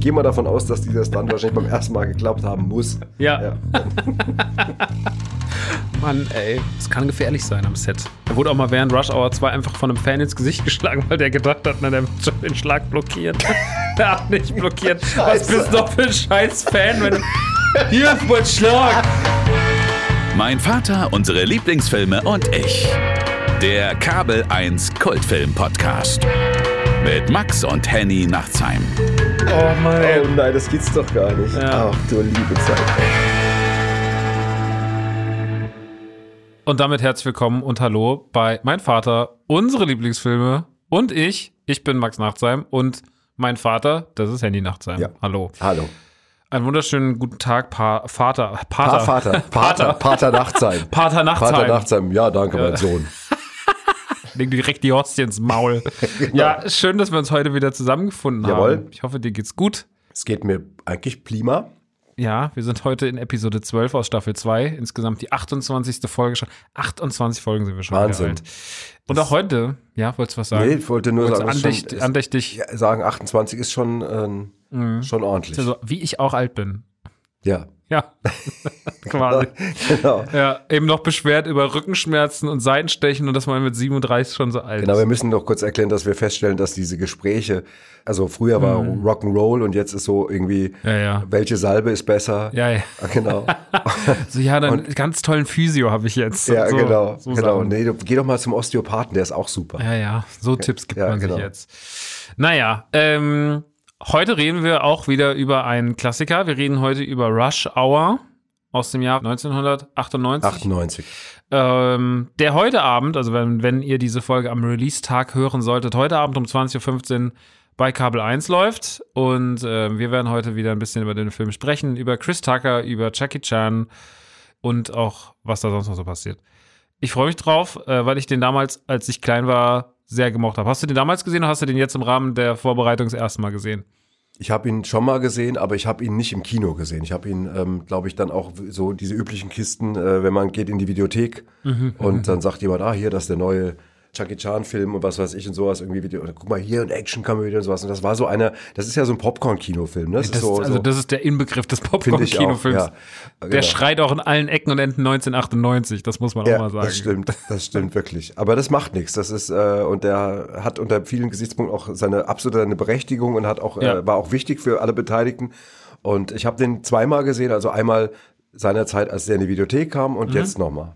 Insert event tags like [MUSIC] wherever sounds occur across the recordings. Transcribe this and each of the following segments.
ich gehe mal davon aus, dass dieser Stunt wahrscheinlich beim ersten Mal geklappt haben muss. Ja. Ja. [LAUGHS] Mann, ey, es kann gefährlich sein am Set. Er wurde auch mal während Rush Hour 2 einfach von einem Fan ins Gesicht geschlagen, weil der gedacht hat, na, der wird schon den Schlag blockiert. [LAUGHS] der hat nicht blockiert. Was bist du doch für ein scheiß Fan, wenn du. Hier ist mein Schlag! Mein Vater, unsere Lieblingsfilme und ich. Der Kabel 1 Kultfilm Podcast. Mit Max und Henny Nachtsheim. Oh Mann. Oh nein, das gibt's doch gar nicht. Ja. Ach du liebe Zeit. Und damit herzlich willkommen und hallo bei Mein Vater, unsere Lieblingsfilme und ich. Ich bin Max Nachtsheim und mein Vater, das ist Henny Nachtsheim. Ja. Hallo. Hallo. Einen wunderschönen guten Tag, pa Vater. Pater. Pa Vater. [LAUGHS] Pater. Pater Nachtsheim. Pater Nachtsheim. Pater Nachtsheim. Ja, danke, mein Sohn. [LAUGHS] Leg direkt die Hostie ins Maul. [LAUGHS] Ja, schön, dass wir uns heute wieder zusammengefunden Jawohl. haben. Ich hoffe, dir geht's gut. Es geht mir eigentlich prima. Ja, wir sind heute in Episode 12 aus Staffel 2. Insgesamt die 28. Folge schon. 28 Folgen sind wir schon Wahnsinn. Und auch heute, ja, wolltest du was sagen? Nee, ich wollte nur sagen, du es ist andächt, schon- andächtig, Ja, sagen, 28 ist schon, ähm, schon ordentlich. also, wie ich auch alt bin. Ja, Ja, [LAUGHS] quasi. genau. Ja, eben noch beschwert über Rückenschmerzen und Seitenstechen und dass man mit 37 schon so alt Genau, ist. wir müssen noch kurz erklären, dass wir feststellen, dass diese Gespräche, also früher war Rock'n'Roll und jetzt ist so irgendwie, Mhm. Ja, ja. welche Salbe ist besser? Ja, ja. Ah, Genau. [LAUGHS] So, ja, dann ganz tollen Physio habe ich jetzt. ja, so, genau. So genau. Nee, du, geh doch mal zum Osteopathen, der ist auch super. Ja, ja, so Tipps gibt Ja, man genau. sich jetzt. Naja, ähm, heute reden wir auch wieder über einen Klassiker. Wir reden heute über Rush Hour aus dem Jahr 1998. 98. Ähm, der heute Abend, also wenn, wenn ihr diese Folge am Release-Tag hören solltet, heute Abend um 20.15 Uhr bei Kabel 1 läuft. Und äh, wir werden heute wieder ein bisschen über den Film sprechen, über Chris Tucker, über Jackie Chan und auch, was da sonst noch so passiert. Ich freue mich drauf, äh, weil ich den damals, als ich klein war, sehr gemocht habe. Hast du den damals gesehen oder hast du den jetzt im Rahmen der Vorbereitung das erste Mal gesehen? Ich habe ihn schon mal gesehen, aber ich habe ihn nicht im Kino gesehen. Ich habe ihn, ähm, glaube ich, dann auch so diese üblichen Kisten, äh, wenn man geht in die Videothek Mhm, und dann sagt jemand, ah, hier, das ist der neue Jackie Chan-Film und was weiß ich und sowas irgendwie. Und guck mal hier und Action kam wieder und sowas. Und das war so einer, das ist ja so ein Popcorn-Kinofilm. Ne? Das, Das, ist so, also so, das ist der Inbegriff des auch. Popcorn-Kinofilms. Ja, Der genau. schreit auch in allen Ecken und Enden 1998, das muss man auch Ja, mal sagen. das stimmt, das stimmt wirklich. Aber das macht nichts. Das ist äh, und der hat unter vielen Gesichtspunkten auch seine absolute seine Berechtigung und hat auch Ja. äh, war auch wichtig für alle Beteiligten. Und ich habe den zweimal gesehen, also einmal seinerzeit, als der in die Videothek kam und jetzt nochmal.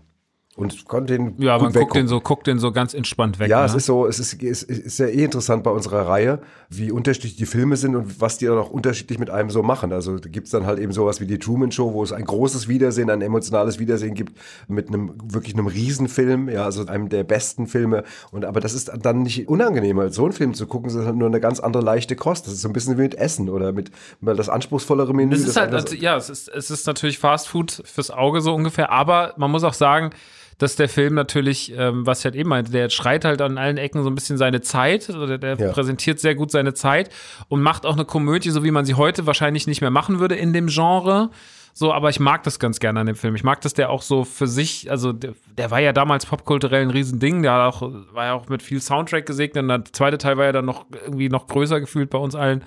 Und konnte den Mhm. Ja, man guckt den so, guckt den so ganz entspannt weg. Ja, ne? es ist so, es ist, es ist ja eh interessant bei unserer Reihe, wie unterschiedlich die Filme sind und was die dann auch unterschiedlich mit einem so machen. Also da gibt's dann halt eben sowas wie die Truman Show, wo es ein großes Wiedersehen, ein emotionales Wiedersehen gibt mit einem wirklich einem Riesenfilm, ja, also einem der besten Filme. Und aber das ist dann nicht unangenehmer, so einen Film zu gucken, sondern nur eine ganz andere leichte Kost. Das ist so ein bisschen wie mit Essen oder mit mal das anspruchsvollere Menü. Es ist das halt, also, ja, es ist, es ist natürlich Fast Food fürs Auge so ungefähr, aber man muss auch sagen, dass der Film natürlich, ähm, was ich halt eben meinte, der schreit halt an allen Ecken so ein bisschen seine Zeit, oder der Ja. präsentiert sehr gut seine Zeit und macht auch eine Komödie, so wie man sie heute wahrscheinlich nicht mehr machen würde in dem Genre. So, aber ich mag das ganz gerne an dem Film. Ich mag, dass der auch so für sich, also der, der war ja damals popkulturell ein Riesending, der auch, war ja auch mit viel Soundtrack gesegnet und der zweite Teil war ja dann noch irgendwie noch größer gefühlt bei uns allen.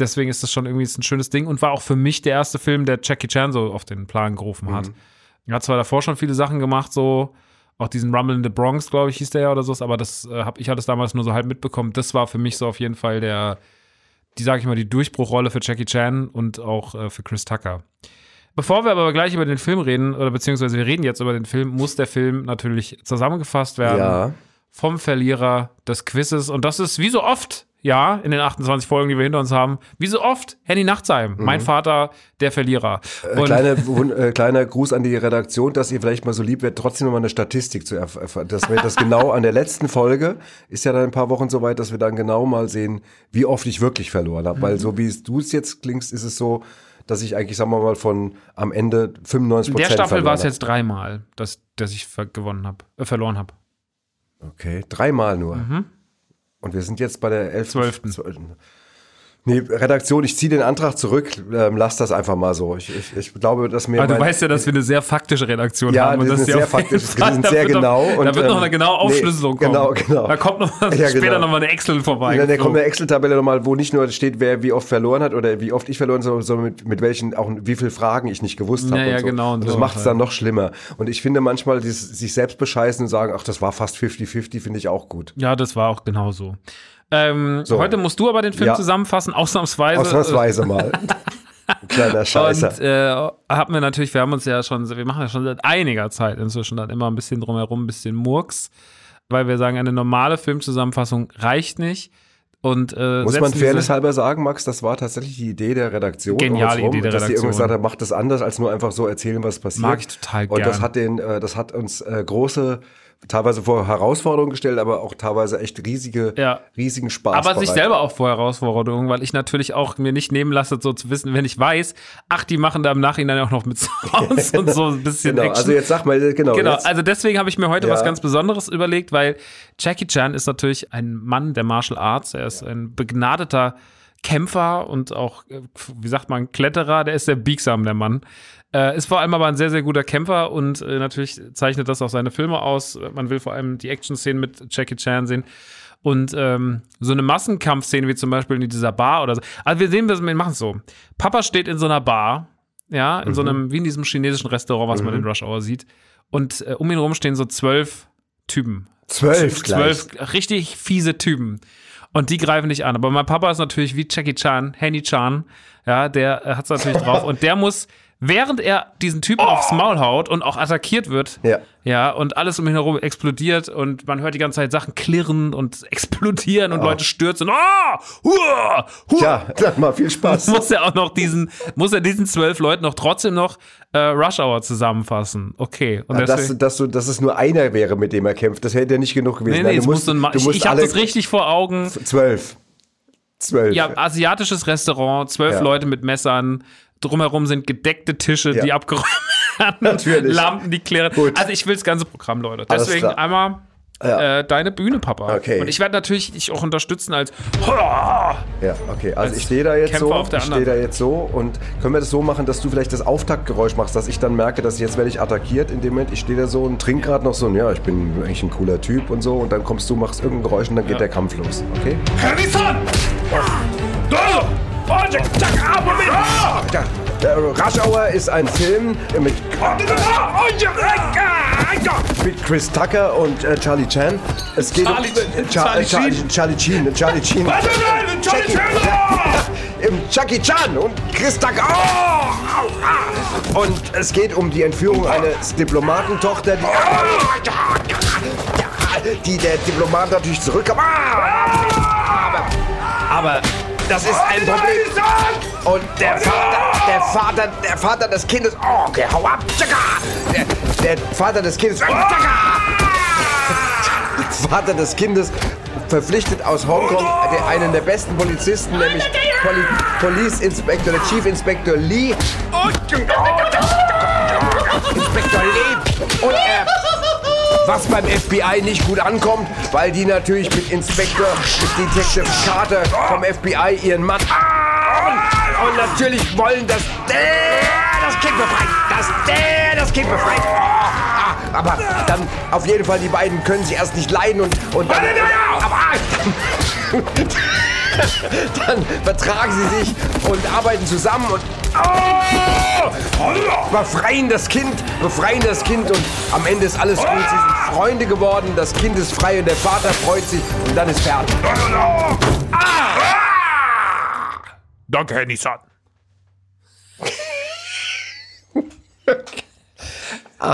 Deswegen ist das schon irgendwie ein schönes Ding und war auch für mich der erste Film, der Jackie Chan so auf den Plan gerufen hat. Er hat zwar davor schon viele Sachen gemacht, so auch diesen Rumble in the Bronx, glaube ich, hieß der ja oder so, aber das äh, hab, ich hatte es damals nur so halb mitbekommen. Das war für mich so auf jeden Fall der, die sage ich mal, die Durchbruchrolle für Jackie Chan und auch äh, für Chris Tucker. Bevor wir aber gleich über den Film reden, oder beziehungsweise wir reden jetzt über den Film, muss der Film natürlich zusammengefasst werden ja. vom Verlierer des Quizzes. Und das ist wie so oft, ja, in den 28 Folgen, die wir hinter uns haben, wie so oft Henny Nachtsheim, mein Vater, der Verlierer. Äh, kleine, äh, kleiner Gruß an die Redaktion, dass ihr vielleicht mal so lieb werdet, trotzdem noch mal eine Statistik zu erf- erfahren. Dass wir das genau an der letzten Folge, ist ja dann ein paar Wochen soweit, dass wir dann genau mal sehen, wie oft ich wirklich verloren habe. Weil so wie es- du es jetzt klingst, ist es so, dass ich eigentlich, sagen wir mal, von am Ende 95 in der Prozent Staffel war es jetzt dreimal, dass, dass ich gewonnen habe, äh, verloren habe. Okay, dreimal nur. Und wir sind jetzt bei der 11. Zwölften. Zwölften. Nee, Redaktion, ich ziehe den Antrag zurück, ähm, lass das einfach mal so. Ich, ich, ich glaube, dass mir. Aber du weißt ja, dass wir eine sehr faktische Redaktion Ja, haben. die das ist ja sehr faktisch, die Fall- sind da sehr wird noch- genau Da und, wird noch ähm, eine genaue nee, Aufschlüsselung kommen. genau, genau. Da kommt noch [LAUGHS] Ja, später genau. noch mal eine Excel vorbei. Dann kommt eine Excel-Tabelle nochmal, wo nicht nur steht, wer wie oft verloren hat oder wie oft ich verloren habe, sondern mit, mit welchen, auch wie viele Fragen ich nicht gewusst habe. Ja, ja, und so. genau, und Und das so macht es dann noch schlimmer. Und ich finde manchmal, dieses, sich selbst bescheißen und sagen, ach, das war fast 50-50, finde ich auch gut. Ja, das war auch genau so. Ähm, So. Heute musst du aber den Film Ja. zusammenfassen, ausnahmsweise. Ausnahmsweise mal. Ein kleiner [LAUGHS] Scheißer. Und äh, haben wir natürlich, wir haben uns ja schon, wir machen ja schon seit einiger Zeit inzwischen dann immer ein bisschen drumherum, ein bisschen Murks, weil wir sagen, eine normale Filmzusammenfassung reicht nicht. Und, äh, Muss man fairness halber sagen, Max, das war tatsächlich die Idee der Redaktion. Geniale rum, Idee der dass die Redaktion. irgendwann gesagt hat, macht das anders, als nur einfach so erzählen, was passiert. Mag ich total Und das hat, den, äh, das hat uns äh, große, teilweise vor Herausforderungen gestellt, aber auch teilweise echt riesige, Ja. riesigen Spaß. aber sich selber auch vor Herausforderungen, weil ich natürlich auch mir nicht nehmen lasse, so zu wissen, wenn ich weiß, ach, die machen da im Nachhinein auch noch mit [LAUGHS] Sounds und so ein bisschen Genau, Action. also jetzt sag mal, genau. Genau, jetzt, also deswegen habe ich mir heute Ja. was ganz Besonderes überlegt, weil Jackie Chan ist natürlich ein Mann der Martial Arts. Er ist ein begnadeter Kämpfer und auch, äh, wie sagt man, Kletterer. Der ist sehr biegsam, der Mann. Äh, ist vor allem aber ein sehr, sehr guter Kämpfer und äh, natürlich zeichnet das auch seine Filme aus. Man will vor allem die Action-Szenen mit Jackie Chan sehen. Und ähm, so eine Massenkampfszene wie zum Beispiel in dieser Bar oder so. Also wir sehen, wir machen es so. Papa steht in so einer Bar, ja, in so einem, wie in diesem chinesischen Restaurant, was man in Rush Hour sieht. Und äh, um ihn rum stehen so zwölf Typen. zwölf. Zwölf richtig fiese Typen. Und die greifen nicht an. Aber mein Papa ist natürlich wie Jackie Chan, Henny Chan, ja, der äh, hat es natürlich drauf. [LAUGHS] Und der muss, während er diesen Typen aufs Maul haut und auch attackiert wird, Ja. ja, und alles um ihn herum explodiert und man hört die ganze Zeit Sachen klirren und [LAUGHS] explodieren und Leute stürzen. Ah! Hua! Hua! Ja, sag mal, viel Spaß. [LAUGHS] muss er auch noch diesen, muss er diesen zwölf Leuten noch trotzdem noch äh, Rush Hour zusammenfassen. Okay. Und Ja, dass, deswegen, dass, du, dass es nur einer wäre, mit dem er kämpft, das hätte ja nicht genug gewesen. nee, Nein, nee, es du muss musst, ein Ma du ich, musst ich habe alle das richtig vor Augen. zwölf. Zwölf. Ja, asiatisches Restaurant, zwölf Ja. Leute mit Messern, drumherum sind gedeckte Tische, Ja. die abgeräumt [LAUGHS] werden, Natürlich. Lampen, die klären. Gut. Also ich will das ganze Programm, Leute. Alles Deswegen klar. einmal Ja. äh, deine Bühne, Papa. Okay. Und ich werde natürlich dich auch unterstützen als Ja, okay. Also ich stehe da jetzt Kämpfer so, auf der ich stehe da jetzt so und können wir das so machen, dass du vielleicht das Auftaktgeräusch machst, dass ich dann merke, dass jetzt werde ich attackiert in dem Moment. Ich stehe da so und trinke gerade noch so, ein, ja, ich bin eigentlich ein cooler Typ und so und dann kommst du, machst irgendein Geräusch und dann geht der Kampf los, okay? Ja, der Rush Hour ist ein Film mit, mit Chris Tucker und äh, Charlie Chan. Es geht Charlie- um Charlie Charlie, Sheen. Charlie Sheen, Charlie [LAUGHS] Sheen. Jackie, [LAUGHS] im Jackie Chan und Chris Tucker. Oh, ah. Und es geht um die Entführung eines Diplomatentochter, die, die der Diplomat natürlich zurückkam. Aber, aber das ist ein Problem. Und der Vater, der Vater, der Vater des Kindes. Oh, okay, hau ab. Der, der Vater des Kindes. Tschakka. Vater des Kindes verpflichtet aus Hongkong der- einen der besten Polizisten, nämlich Poli Police Inspector, der Chief Inspector Lee. Inspector Lee. Und er, was beim FBI nicht gut ankommt, weil die natürlich mit Inspector, mit Detective Carter vom FBI ihren Mann. Und, und natürlich wollen, dass der das Kind befreit. Dass der das Kind befreit. Ah, aber dann auf jeden Fall, die beiden können sich erst nicht leiden und, und dann. Aber, [LAUGHS] [LAUGHS] dann vertragen sie sich und arbeiten zusammen und befreien das Kind, befreien das Kind und am Ende ist alles gut. Sie sind Freunde geworden, das Kind ist frei und der Vater freut sich und dann ist fertig. Danke, Herr Nissan.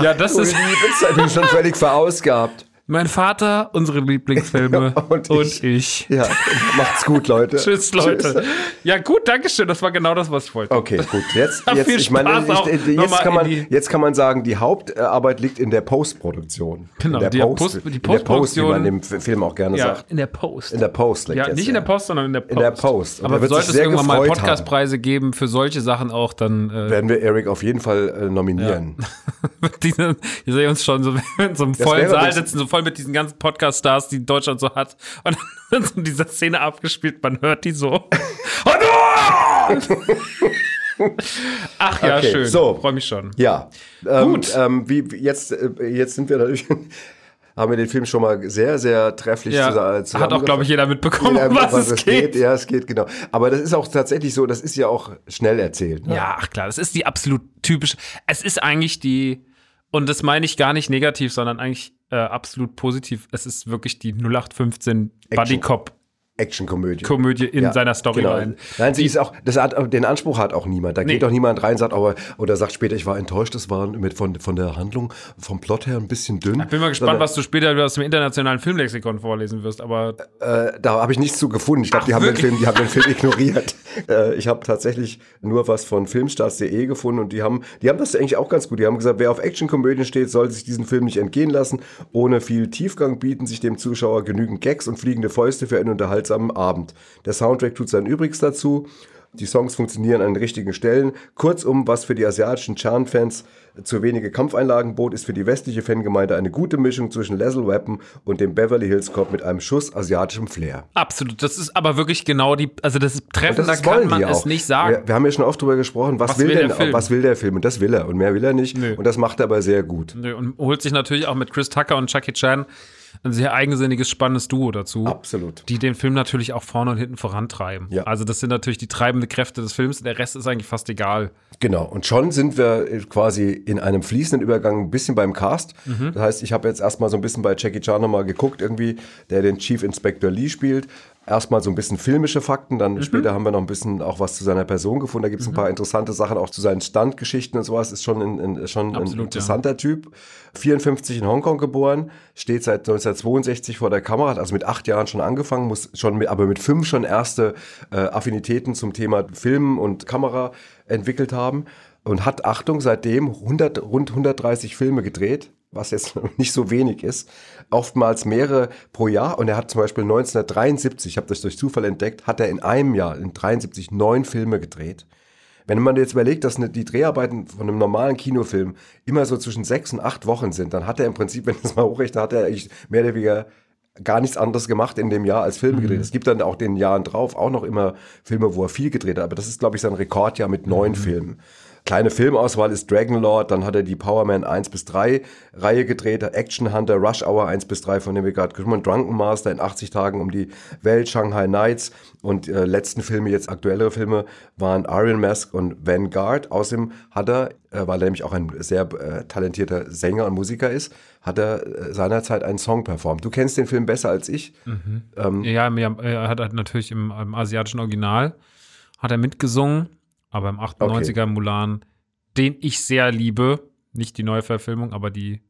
ja, das ist bist natürlich schon völlig verausgabt. Mein Vater, unsere Lieblingsfilme [LAUGHS] Und und ich. ich. Ja, macht's gut, Leute. [LAUGHS] Tschüss, Leute. Ja, gut, danke schön. Das war genau das, was ich wollte. Okay, gut. Jetzt, [LAUGHS] jetzt, ich meine, ich, jetzt, kann man, die- jetzt kann man sagen, die Hauptarbeit liegt in der Postproduktion. Genau, in der die Post- die in der Post, wie Postproduktion- man im Film auch gerne Ja, sagt. in der Post. In der Post liegt ja, jetzt, nicht in der Post, sondern in der Post. In der Post. Und Aber er sollte es irgendwann mal Podcastpreise geben für solche Sachen auch, dann äh, Werden wir Eric auf jeden Fall äh, nominieren. Diese, ich sehe uns schon so in so einem vollen Saal sitzen, so voll mit diesen ganzen Podcast-Stars, die Deutschland so hat. Und dann wird so diese Szene abgespielt, man hört die so. Ach ja, Okay, schön. so. Freue mich schon. Ja. Ähm, Gut. Ähm, wie, jetzt, äh, jetzt sind wir natürlich, [LAUGHS] haben wir den Film schon mal sehr, sehr trefflich Ja, zusammen. hat auch, glaube ich, jeder mitbekommen, Ja, um was, es geht. Ja, es geht, genau. Aber das ist auch tatsächlich so, das ist ja auch schnell erzählt. Ne? Ja, ach klar, das ist die absolut typische. Es ist eigentlich die, und das meine ich gar nicht negativ, sondern eigentlich äh, absolut positiv. Es ist wirklich die 0815 Buddy Cop Actionkomödie. Komödie in Ja, seiner Storyline. Genau. Nein, sie ist auch, das hat, den Anspruch hat auch niemand. Da Nee. geht auch niemand rein, sagt aber, oder sagt später, ich war enttäuscht, das war mit von, von der Handlung, vom Plot her ein bisschen dünn. Bin mal gespannt, was du später aus dem internationalen Filmlexikon vorlesen wirst, aber Äh, da habe ich nichts zu gefunden. Ich glaube, Ach, die, haben den? Film, die haben den Film [LAUGHS] ignoriert. äh, ich habe tatsächlich nur was von filmstarts.de gefunden und die haben, die haben das eigentlich auch ganz gut. Die haben gesagt, wer auf Actionkomödien steht, sollte sich diesen Film nicht entgehen lassen. Ohne viel Tiefgang bieten sich dem Zuschauer genügend Gags und fliegende Fäuste für einen unterhaltsamen Abend. Der Soundtrack tut sein Übriges dazu. Die Songs funktionieren an den richtigen Stellen. Kurzum, was für die asiatischen Chan-Fans zu wenige Kampfeinlagen bot, ist für die westliche Fangemeinde eine gute Mischung zwischen Lethal Weapon und dem Beverly Hills Cop mit einem Schuss asiatischem Flair. absolut. Das ist aber wirklich genau die, also das ist Und treffender das kann man es nicht sagen. Wir, wir haben ja schon oft drüber gesprochen, was, Was will, will denn, der Film? was will der Film? Und das will er. Und mehr will er nicht. Nö. Und das macht er aber sehr gut. Nö, Und holt sich natürlich auch mit Chris Tucker und Jackie Chan ein sehr eigensinniges, spannendes Duo dazu. Absolut. Die den Film natürlich auch vorne und hinten vorantreiben. Ja. Also das sind natürlich die treibende Kräfte des Films. Der Rest ist eigentlich fast egal. Genau. Und schon sind wir quasi in einem fließenden Übergang ein bisschen beim Cast. Mhm. Das heißt, ich habe jetzt erstmal so ein bisschen bei Jackie Chan nochmal geguckt, irgendwie, der den Chief Inspector Lee spielt. Erstmal so ein bisschen filmische Fakten, dann Mhm. später haben wir noch ein bisschen auch was zu seiner Person gefunden. Da gibt es ein paar interessante Sachen, auch zu seinen Standgeschichten und sowas. Ist schon ein, ein, schon ein Absolut, ja. interessanter Typ. 54 in Hongkong geboren, steht seit 1962 vor der Kamera, hat also mit acht Jahren schon angefangen, muss schon mit, aber mit fünf schon erste äh, Affinitäten zum Thema Film und Kamera entwickelt haben und hat, Achtung, seitdem 100, rund 130 Filme gedreht, was jetzt [LAUGHS] nicht so wenig ist, oftmals mehrere pro Jahr. Und er hat zum Beispiel 1973, ich habe das durch Zufall entdeckt, hat er in einem Jahr, in 73, neun Filme gedreht. Wenn man jetzt überlegt, dass eine, die Dreharbeiten von einem normalen Kinofilm immer so zwischen sechs und acht Wochen sind, dann hat er im Prinzip, [LAUGHS] wenn ich das mal hochrechne, hat er eigentlich mehr oder weniger gar nichts anderes gemacht in dem Jahr als Filme gedreht. Es gibt dann auch den Jahren drauf auch noch immer Filme, wo er viel gedreht hat, aber das ist, glaube ich, sein Rekordjahr mit neun Filmen. Kleine Filmauswahl ist Dragonlord, dann hat er die Powerman 1 bis 3 Reihe gedreht, Action Hunter, Rush Hour 1 bis 3, von dem wir gerade gesprochen haben, Drunken Master in 80 Tagen um die Welt, Shanghai Nights und äh, letzten Filme, jetzt aktuellere Filme, waren Iron Mask und Vanguard. Außerdem hat er, äh, weil er nämlich auch ein sehr äh, talentierter Sänger und Musiker ist, hat er äh, seinerzeit einen Song performt. Du kennst den Film besser als ich. Ja, mir- er hat halt natürlich im, im asiatischen Original hat er mitgesungen, aber im 98er Mulan, den ich sehr liebe, nicht die neue Verfilmung, aber die,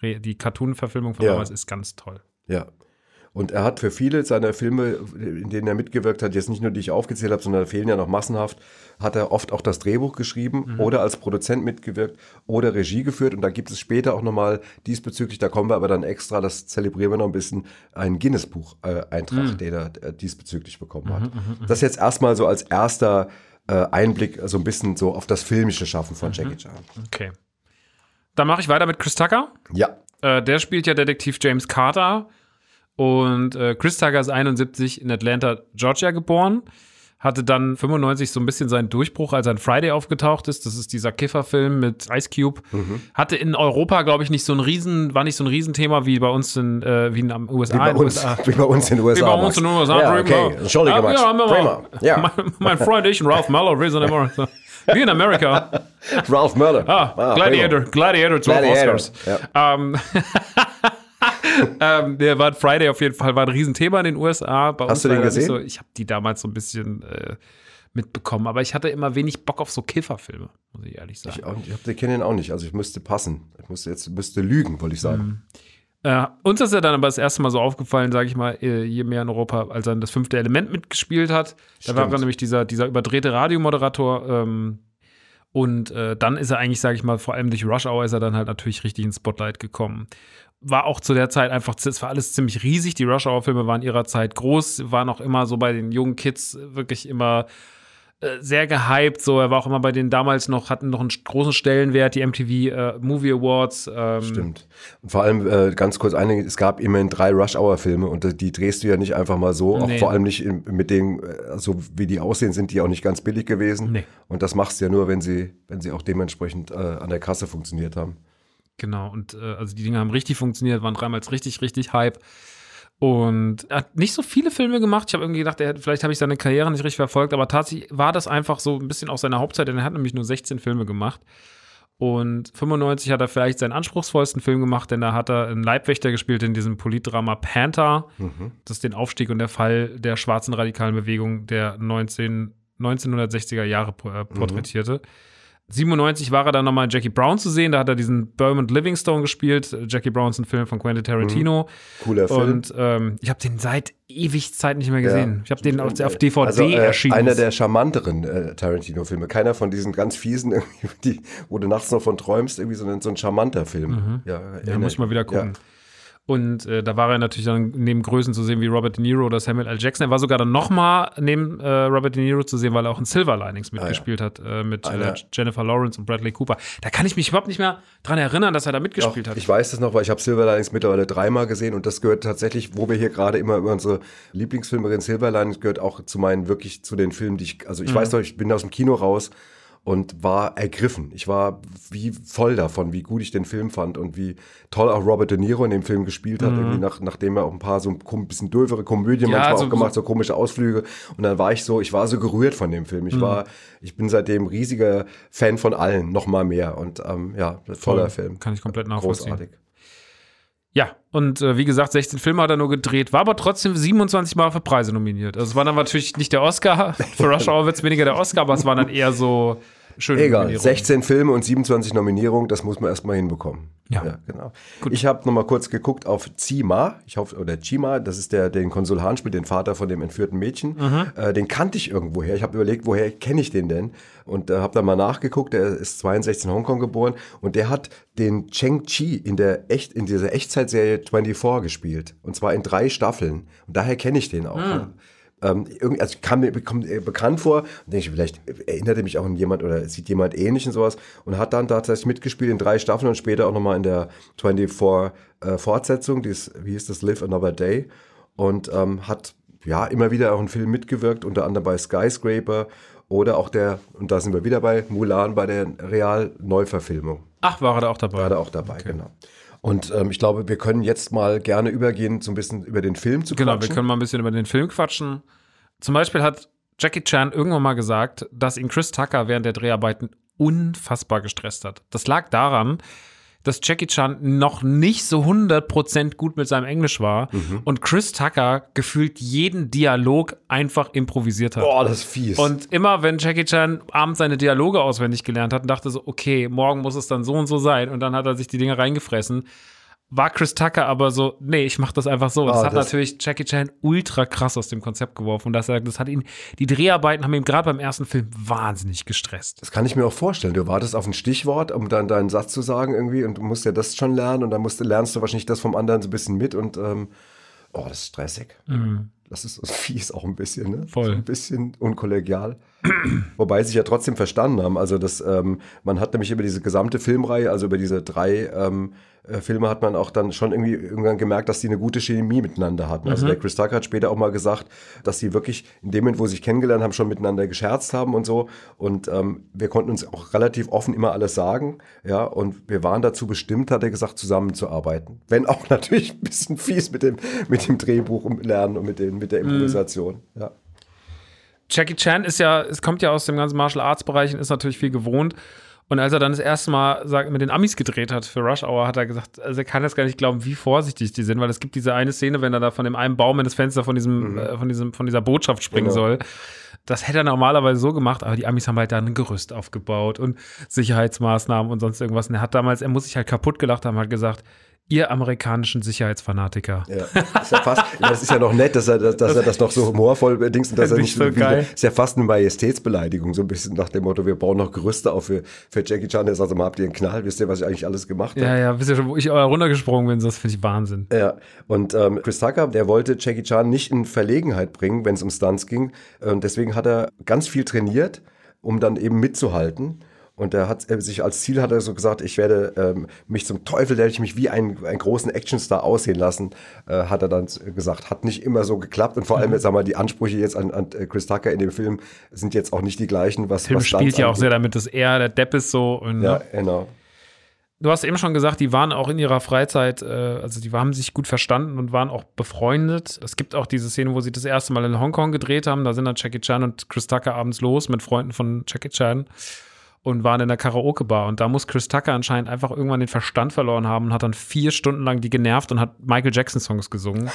die Cartoon-Verfilmung von Ja. damals ist ganz toll. Ja. Und er hat für viele seiner Filme, in denen er mitgewirkt hat, jetzt nicht nur die ich aufgezählt habe, sondern da fehlen ja noch massenhaft, hat er oft auch das Drehbuch geschrieben oder als Produzent mitgewirkt oder Regie geführt. Und da gibt es später auch nochmal diesbezüglich, da kommen wir aber dann extra, das zelebrieren wir noch ein bisschen, einen Guinness-Buch-Eintrag, den er äh, diesbezüglich bekommen hat. Das jetzt erstmal so als erster äh, Einblick, so ein bisschen so auf das filmische Schaffen von Jackie Chan. Okay. Dann mache ich weiter mit Chris Tucker. Ja, Äh, der spielt ja Detektiv James Carter. Und äh, Chris Tucker ist 71 in Atlanta, Georgia geboren. Hatte dann 95 so ein bisschen seinen Durchbruch, als er in Friday aufgetaucht ist. Das ist dieser Kifferfilm mit Ice Cube. Mhm. Hatte in Europa, glaube ich, nicht so ein Riesen, war nicht so ein Riesenthema wie bei uns in, äh, wie in den USA. wie bei, uns, USA. wie bei uns in den USA. Wie bei uns in den USA. Ja, okay. Entschuldige, Max. Ja, Prima. [LAUGHS] Ja. Mein, mein Freund ich und Ralph Muller, wir sind immer so. Wie in Amerika. [LAUGHS] Ralph Murder. Ah, Gladiator, Gladiator, 12 Gladiator, Oscars. ja. Ähm, [LAUGHS] [LAUGHS] ähm, der war Friday auf jeden Fall, war ein Riesenthema in den USA. Bei Hast du den gesehen? So, ich habe die damals so ein bisschen äh, mitbekommen, aber ich hatte immer wenig Bock auf so Kifferfilme, muss ich ehrlich sagen. Ich, auch- ich hab- kenne ihn auch nicht. Also ich müsste passen. Ich müsste jetzt müsste lügen, wollte ich sagen. Äh, uns ist er dann aber das erste Mal so aufgefallen, sage ich mal, äh, je mehr in Europa, als er das fünfte Element mitgespielt hat. Da war Stimmt. er nämlich dieser, dieser überdrehte Radiomoderator. Ähm, und äh, dann ist er eigentlich, sage ich mal, vor allem durch Rush Hour ist er dann halt natürlich richtig ins Spotlight gekommen. War auch zu der Zeit einfach, es war alles ziemlich riesig. Die Rush Hour-Filme waren ihrer Zeit groß, waren auch immer so bei den jungen Kids wirklich immer äh, sehr gehypt. So, er war auch immer bei den damals noch, hatten noch einen großen Stellenwert, die MTV äh, Movie Awards. Ähm. Stimmt. Und vor allem äh, ganz kurz einige, es gab immerhin drei Rush-Hour-Filme und äh, die drehst du ja nicht einfach mal so. Nee. Auch vor allem nicht in, mit denen, äh, so wie die aussehen, sind die auch nicht ganz billig gewesen. Nee. Und das machst du ja nur, wenn sie, wenn sie auch dementsprechend an der Kasse funktioniert haben. Genau, und äh, also die Dinge haben richtig funktioniert, waren dreimal richtig, richtig Hype. Und er hat nicht so viele Filme gemacht. Ich habe irgendwie gedacht, er, vielleicht habe ich seine Karriere nicht richtig verfolgt, aber tatsächlich war das einfach so ein bisschen aus seiner Hauptzeit, denn er hat nämlich nur 16 Filme gemacht. Und 95 hat er vielleicht seinen anspruchsvollsten Film gemacht, denn da hat er einen Leibwächter gespielt in diesem Politdrama Panther, das den Aufstieg und der Fall der schwarzen radikalen Bewegung der 19, 1960er Jahre äh, porträtierte. 97 war er dann nochmal in Jackie Brown zu sehen. Da hat er diesen Bermond Livingstone gespielt. Jackie Brown ist ein Film von Quentin Tarantino. Cooler Film. Und ähm, ich habe den seit ewig Zeit nicht mehr gesehen. Ja. Ich habe den auf, auf DVD Also, äh, erschienen. Einer der charmanteren äh, Tarantino-Filme. Keiner von diesen ganz fiesen, [LAUGHS] die, wo du nachts noch von träumst, irgendwie, sondern so ein charmanter Film. Ja, Mhm. ja, erinnere muss ich mal wieder gucken. Und äh, da war er natürlich dann neben Größen zu sehen wie Robert De Niro oder Samuel L. Jackson. Er war sogar dann nochmal neben äh, Robert De Niro zu sehen, weil er auch in Silver Linings mitgespielt hat äh, mit äh, Einer- Jennifer Lawrence und Bradley Cooper. Da kann ich mich überhaupt nicht mehr dran erinnern, dass er da mitgespielt Doch, hat. Ich weiß das noch, weil ich habe Silver Linings mittlerweile dreimal gesehen und das gehört tatsächlich, wo wir hier gerade immer über unsere Lieblingsfilmerin Silver Linings gehört auch zu meinen wirklich zu den Filmen, die ich, also Mhm. ich weiß doch, ich bin aus dem Kino raus und war ergriffen. Ich war wie voll davon, wie gut ich den Film fand und wie toll auch Robert De Niro in dem Film gespielt hat, irgendwie nach, nachdem er auch ein paar so ein bisschen dürfere Komödien Mhm. Ja, manchmal so- auch gemacht, so komische Ausflüge und dann war ich so, ich war so gerührt von dem Film. Ich Mhm. war, ich bin seitdem riesiger Fan von allen, noch mal mehr und ähm, ja, toller Film. Kann ich komplett nachvollziehen. Großartig. Ja, und äh, wie gesagt, 16 Filme hat er nur gedreht, war aber trotzdem 27 Mal für Preise nominiert. Also es war dann natürlich nicht der Oscar. [LAUGHS] Für Rush Hour wird es weniger der Oscar, aber es waren dann eher so schöne Egal, Nominierungen. 16 Filme und 27 Nominierungen, das muss man erstmal hinbekommen. Ja. genau. Ich habe noch mal kurz geguckt auf Zima, ich hoffe, oder Chima, das ist der, den Konsul Hahn spielt, den Vater von dem entführten Mädchen. Äh, den kannte ich irgendwoher. Ich habe überlegt, woher kenne ich den denn? Und äh, habe dann mal nachgeguckt, der ist 62 in Hongkong geboren und der hat den Cheng Chi in der echt in dieser Echtzeitserie 24 gespielt und zwar in drei Staffeln und daher kenne ich den auch. Ähm, irgendwie, also kam mir bekannt vor und denke ich, vielleicht erinnert er mich auch an jemand oder sieht jemand ähnlich und sowas und hat dann tatsächlich mitgespielt in drei Staffeln und später auch nochmal in der 24 äh, Fortsetzung, die ist, wie hieß das, Live Another Day und ähm, hat ja immer wieder auch in Filmen mitgewirkt, unter anderem bei Skyscraper oder auch der, und da sind wir wieder bei Mulan, bei der Real-Neuverfilmung Ach, war er da auch dabei? gerade auch dabei, genau. Und ähm, ich glaube, wir können jetzt mal gerne übergehen, so ein bisschen über den Film zu Genau, wir quatschen. können mal ein bisschen über den Film quatschen. Zum Beispiel hat Jackie Chan irgendwann mal gesagt, dass ihn Chris Tucker während der Dreharbeiten unfassbar gestresst hat. Das lag daran, dass Jackie Chan noch nicht so 100% gut mit seinem Englisch war Mhm. und Chris Tucker gefühlt jeden Dialog einfach improvisiert hat. Boah, das ist fies. Und immer, wenn Jackie Chan abends seine Dialoge auswendig gelernt hat und dachte so, okay, morgen muss es dann so und so sein und dann hat er sich die Dinge reingefressen, war Chris Tucker aber so, nee, ich mach das einfach so. Und das hat das- natürlich Jackie Chan ultra krass aus dem Konzept geworfen. Und das, das hat ihn, die Dreharbeiten haben ihn gerade beim ersten Film wahnsinnig gestresst. Das kann ich mir auch vorstellen. Du wartest auf ein Stichwort, um dann deinen Satz zu sagen irgendwie und du musst ja das schon lernen und dann musst, lernst du wahrscheinlich das vom anderen so ein bisschen mit und ähm, oh, das ist stressig. Das ist [LAUGHS] fies auch ein bisschen, ne? Mhm. Voll. So ein bisschen unkollegial. Wobei sie sich ja trotzdem verstanden haben. Also das, ähm, man hat nämlich über diese gesamte Filmreihe, also über diese drei ähm, äh, Filme hat man auch dann schon irgendwie irgendwann gemerkt, dass die eine gute Chemie miteinander hatten. Also der Chris Tucker hat später auch mal gesagt, dass sie wirklich in dem Moment, wo sie sich kennengelernt haben, schon miteinander gescherzt haben und so. Und ähm, wir konnten uns auch relativ offen immer alles sagen. Ja, und wir waren dazu bestimmt, hat er gesagt, zusammenzuarbeiten. Wenn auch [LAUGHS] natürlich ein bisschen fies mit dem, mit dem Drehbuch und Lernen und mit, den, mit der Improvisation. Ja. Jackie Chan ist ja, es kommt ja aus dem ganzen Martial Arts Bereich und ist natürlich viel gewohnt. Und als er dann das erste Mal sag, mit den Amis gedreht hat für Rush Hour, hat er gesagt, also er kann das gar nicht glauben, wie vorsichtig die sind, weil es gibt diese eine Szene, wenn er da von dem einen Baum in das Fenster von diesem, äh, von diesem, von dieser Botschaft springen Genau. soll. Das hätte er normalerweise so gemacht, aber die Amis haben halt da ein Gerüst aufgebaut und Sicherheitsmaßnahmen und sonst irgendwas. Und er hat damals, er muss sich halt kaputt gelacht haben, hat gesagt, Ihr amerikanischen Sicherheitsfanatiker. Ja, ist ja fast, das ist ja noch nett, dass er, dass, dass er das noch so humorvoll bedingt und dass er Nicht so geil. ist ja fast eine Majestätsbeleidigung, so ein bisschen nach dem Motto, wir bauen noch Gerüste auf für, für Jackie Chan. Der sagt, mal, habt ihr einen Knall? Wisst ihr, was ich eigentlich alles gemacht habe? Ja, ja, wisst ihr schon, wo ich runtergesprungen bin, das finde ich Wahnsinn. Ja, und ähm, Chris Tucker, der wollte Jackie Chan nicht in Verlegenheit bringen, wenn es um Stunts ging. Und deswegen hat er ganz viel trainiert, um dann eben mitzuhalten. Und er hat sich als Ziel hat er so gesagt, ich werde ähm, mich zum Teufel, werde ich mich wie einen, einen großen Actionstar aussehen lassen, äh, hat er dann gesagt. Hat nicht immer so geklappt. Und vor allem, jetzt, sag mal, die Ansprüche jetzt an, an äh, Chris Tucker in dem Film sind jetzt auch nicht die gleichen, was Film was spielt Stunts ja auch sehr damit, dass er der Depp ist so. Und, Ja, ne? genau. Du hast eben schon gesagt, die waren auch in ihrer Freizeit, äh, also die haben sich gut verstanden und waren auch befreundet. Es gibt auch diese Szene, wo sie das erste Mal in Hongkong gedreht haben. Da sind dann Jackie Chan und Chris Tucker abends los mit Freunden von Jackie Chan und waren in der Karaoke-Bar. Und da muss Chris Tucker anscheinend einfach irgendwann den Verstand verloren haben und hat dann vier Stunden lang die genervt und hat Michael Jackson-Songs gesungen.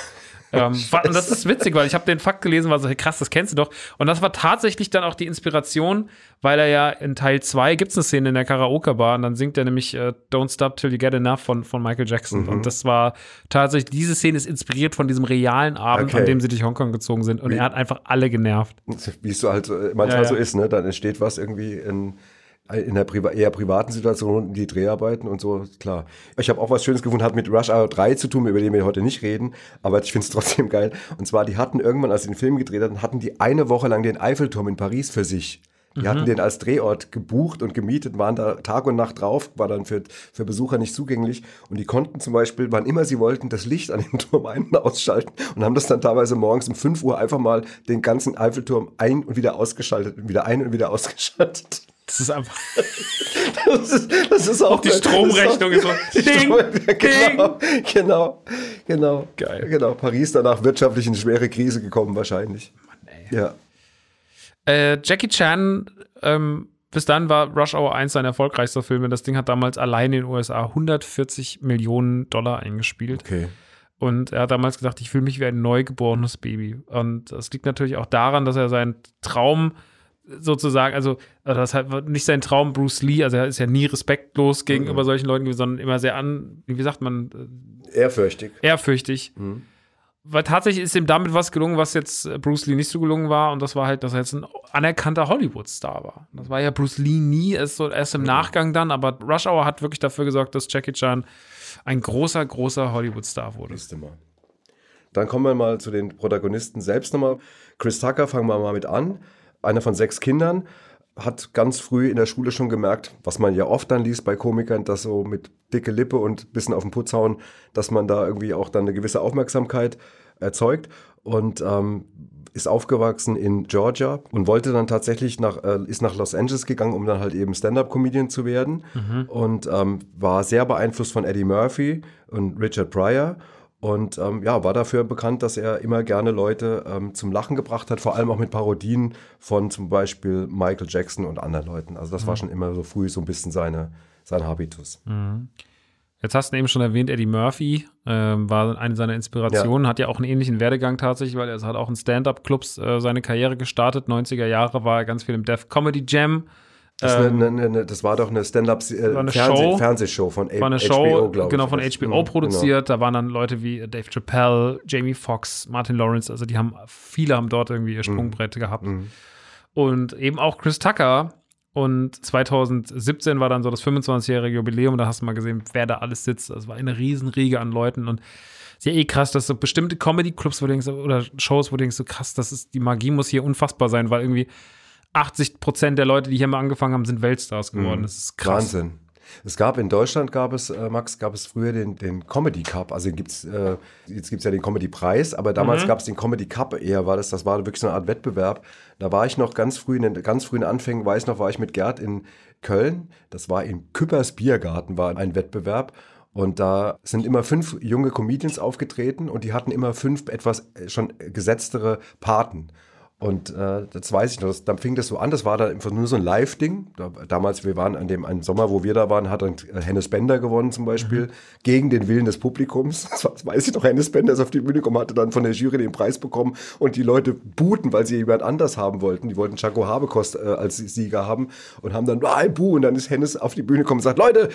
ähm, war- und das ist witzig, weil ich habe den Fakt gelesen, war so, hey, krass, das kennst du doch. Und das war tatsächlich dann auch die Inspiration, weil er ja in Teil 2 gibt es eine Szene in der Karaoke-Bar und dann singt er nämlich äh, Don't Stop Till You Get Enough von, von Michael Jackson. Und das war tatsächlich, diese Szene ist inspiriert von diesem realen Abend, Okay. an dem sie durch Hongkong gezogen sind. Und er hat einfach alle genervt. Wie es so halt äh, manchmal Ja, ja. so ist, ne? Dann entsteht was irgendwie in, in einer priva eher privaten Situation, die Dreharbeiten und so, klar. Ich habe auch was Schönes gefunden, hat mit Rush Hour 3 zu tun, über den wir heute nicht reden, aber ich finde es [LAUGHS] trotzdem geil. Und zwar, die hatten irgendwann, als sie den Film gedreht hatten, hatten die eine Woche lang den Eiffelturm in Paris für sich. Die hatten den als Drehort gebucht und gemietet, waren da Tag und Nacht drauf, war dann für, für Besucher nicht zugänglich. Und die konnten zum Beispiel, wann immer sie wollten, das Licht an dem [LAUGHS] Turm ein- und ausschalten und haben das dann teilweise morgens um 5 Uhr einfach mal den ganzen Eiffelturm ein- und wieder ausgeschaltet und wieder ein- und wieder [LAUGHS] ausgeschaltet. Das ist einfach. [LAUGHS] Das ist, das ist auch die Stromrechnung ist so. [LAUGHS] Ding, Strom- [LAUGHS] genau, genau, genau. Geil. Genau. Paris danach wirtschaftlich in schwere Krise gekommen, wahrscheinlich. Ja. Äh, Jackie Chan, ähm, bis dann war Rush Hour 1 sein erfolgreichster Film. Das Ding hat damals allein in den USA 140 Millionen Dollar eingespielt. Okay. Und er hat damals gesagt, ich fühle mich wie ein neugeborenes Baby. Und das liegt natürlich auch daran, dass er seinen Traum sozusagen, also äh, das halt nicht sein Traum Bruce Lee, also er ist ja nie respektlos gegenüber solchen Leuten gewesen, sondern immer sehr an, wie sagt man, äh, Ehrfürchtig. ehrfürchtig. Weil tatsächlich ist ihm damit was gelungen, was jetzt äh, Bruce Lee nicht so gelungen war. Und das war halt, dass er jetzt ein anerkannter Hollywood-Star war. Das war ja Bruce Lee nie, erst, so, erst im Nachgang dann. Aber Rush Hour hat wirklich dafür gesorgt, dass Jackie Chan ein großer, großer Hollywood-Star wurde. Siehste mal. Dann kommen wir mal zu den Protagonisten selbst nochmal. Chris Tucker, fangen wir mal mit an. Einer von sechs Kindern, hat ganz früh in der Schule schon gemerkt, was man ja oft dann liest bei Komikern, dass so mit dicke Lippe und bisschen auf den Putz hauen, dass man da irgendwie auch dann eine gewisse Aufmerksamkeit erzeugt. Und ähm, ist aufgewachsen in Georgia und wollte dann tatsächlich nach, äh, ist nach Los Angeles gegangen, um dann halt eben Stand-Up-Comedian zu werden. Und ähm, war sehr beeinflusst von Eddie Murphy und Richard Pryor. Und ähm, ja, war dafür bekannt, dass er immer gerne Leute ähm, zum Lachen gebracht hat, vor allem auch mit Parodien von zum Beispiel Michael Jackson und anderen Leuten. Also das war schon immer so früh so ein bisschen seine, sein Habitus. Jetzt hast du eben schon erwähnt, Eddie Murphy ähm, war eine seiner Inspirationen, hat ja auch einen ähnlichen Werdegang tatsächlich, weil er hat auch in Stand-Up-Clubs äh, seine Karriere gestartet. 90er Jahre war er ganz viel im Death Comedy Jam. Das, ist eine, eine, eine, das war doch eine Stand-up äh, Fernseh von war eine HBO, Show, glaub ich. genau, von Das- HBO Mhm, produziert. Da waren dann Leute wie Dave Chappelle, Jamie Foxx, Martin Lawrence. Also die haben, viele haben dort irgendwie ihr Sprungbrett gehabt. Mhm. Und eben auch Chris Tucker. Und 2017 war dann so das 25-jährige Jubiläum. Da hast du mal gesehen, wer da alles sitzt. Das war eine Riesenriege an Leuten. Und ist ja eh krass, dass so bestimmte Comedy-Clubs wo du denkst, oder Shows, wo du denkst, so krass, das ist, die Magie muss hier unfassbar sein, weil irgendwie 80 Prozent der Leute, die hier mal angefangen haben, sind Weltstars geworden. Das ist krass. Wahnsinn. Es gab in Deutschland, gab es, äh, Max, gab es früher den, den Comedy Cup. Also gibt's, äh, jetzt gibt es ja den Comedy Preis, aber damals gab es den Comedy Cup eher, war das, das war wirklich so eine Art Wettbewerb. Da war ich noch ganz früh, in den ganz frühen Anfängen, weiß noch, war ich mit Gerd in Köln. Das war im Küppers Biergarten, war ein Wettbewerb. Und da sind immer fünf junge Comedians aufgetreten und die hatten immer fünf etwas äh, schon gesetztere Paten. Und äh, das weiß ich noch, das, dann fing das so an, das war dann einfach nur so ein Live-Ding. Da, damals, wir waren an dem einen Sommer, wo wir da waren, hat dann äh, Hennes Bender gewonnen zum Beispiel, gegen den Willen des Publikums. Das, [LAUGHS] war, das weiß ich noch, Hennes Bender ist auf die Bühne gekommen, hatte dann von der Jury den Preis bekommen und die Leute buhten, weil sie jemand anders haben wollten. Die wollten Chaco Habekost äh, als Sieger haben und haben dann, ah, ein Buh, und dann ist Hennes auf die Bühne gekommen und sagt, Leute,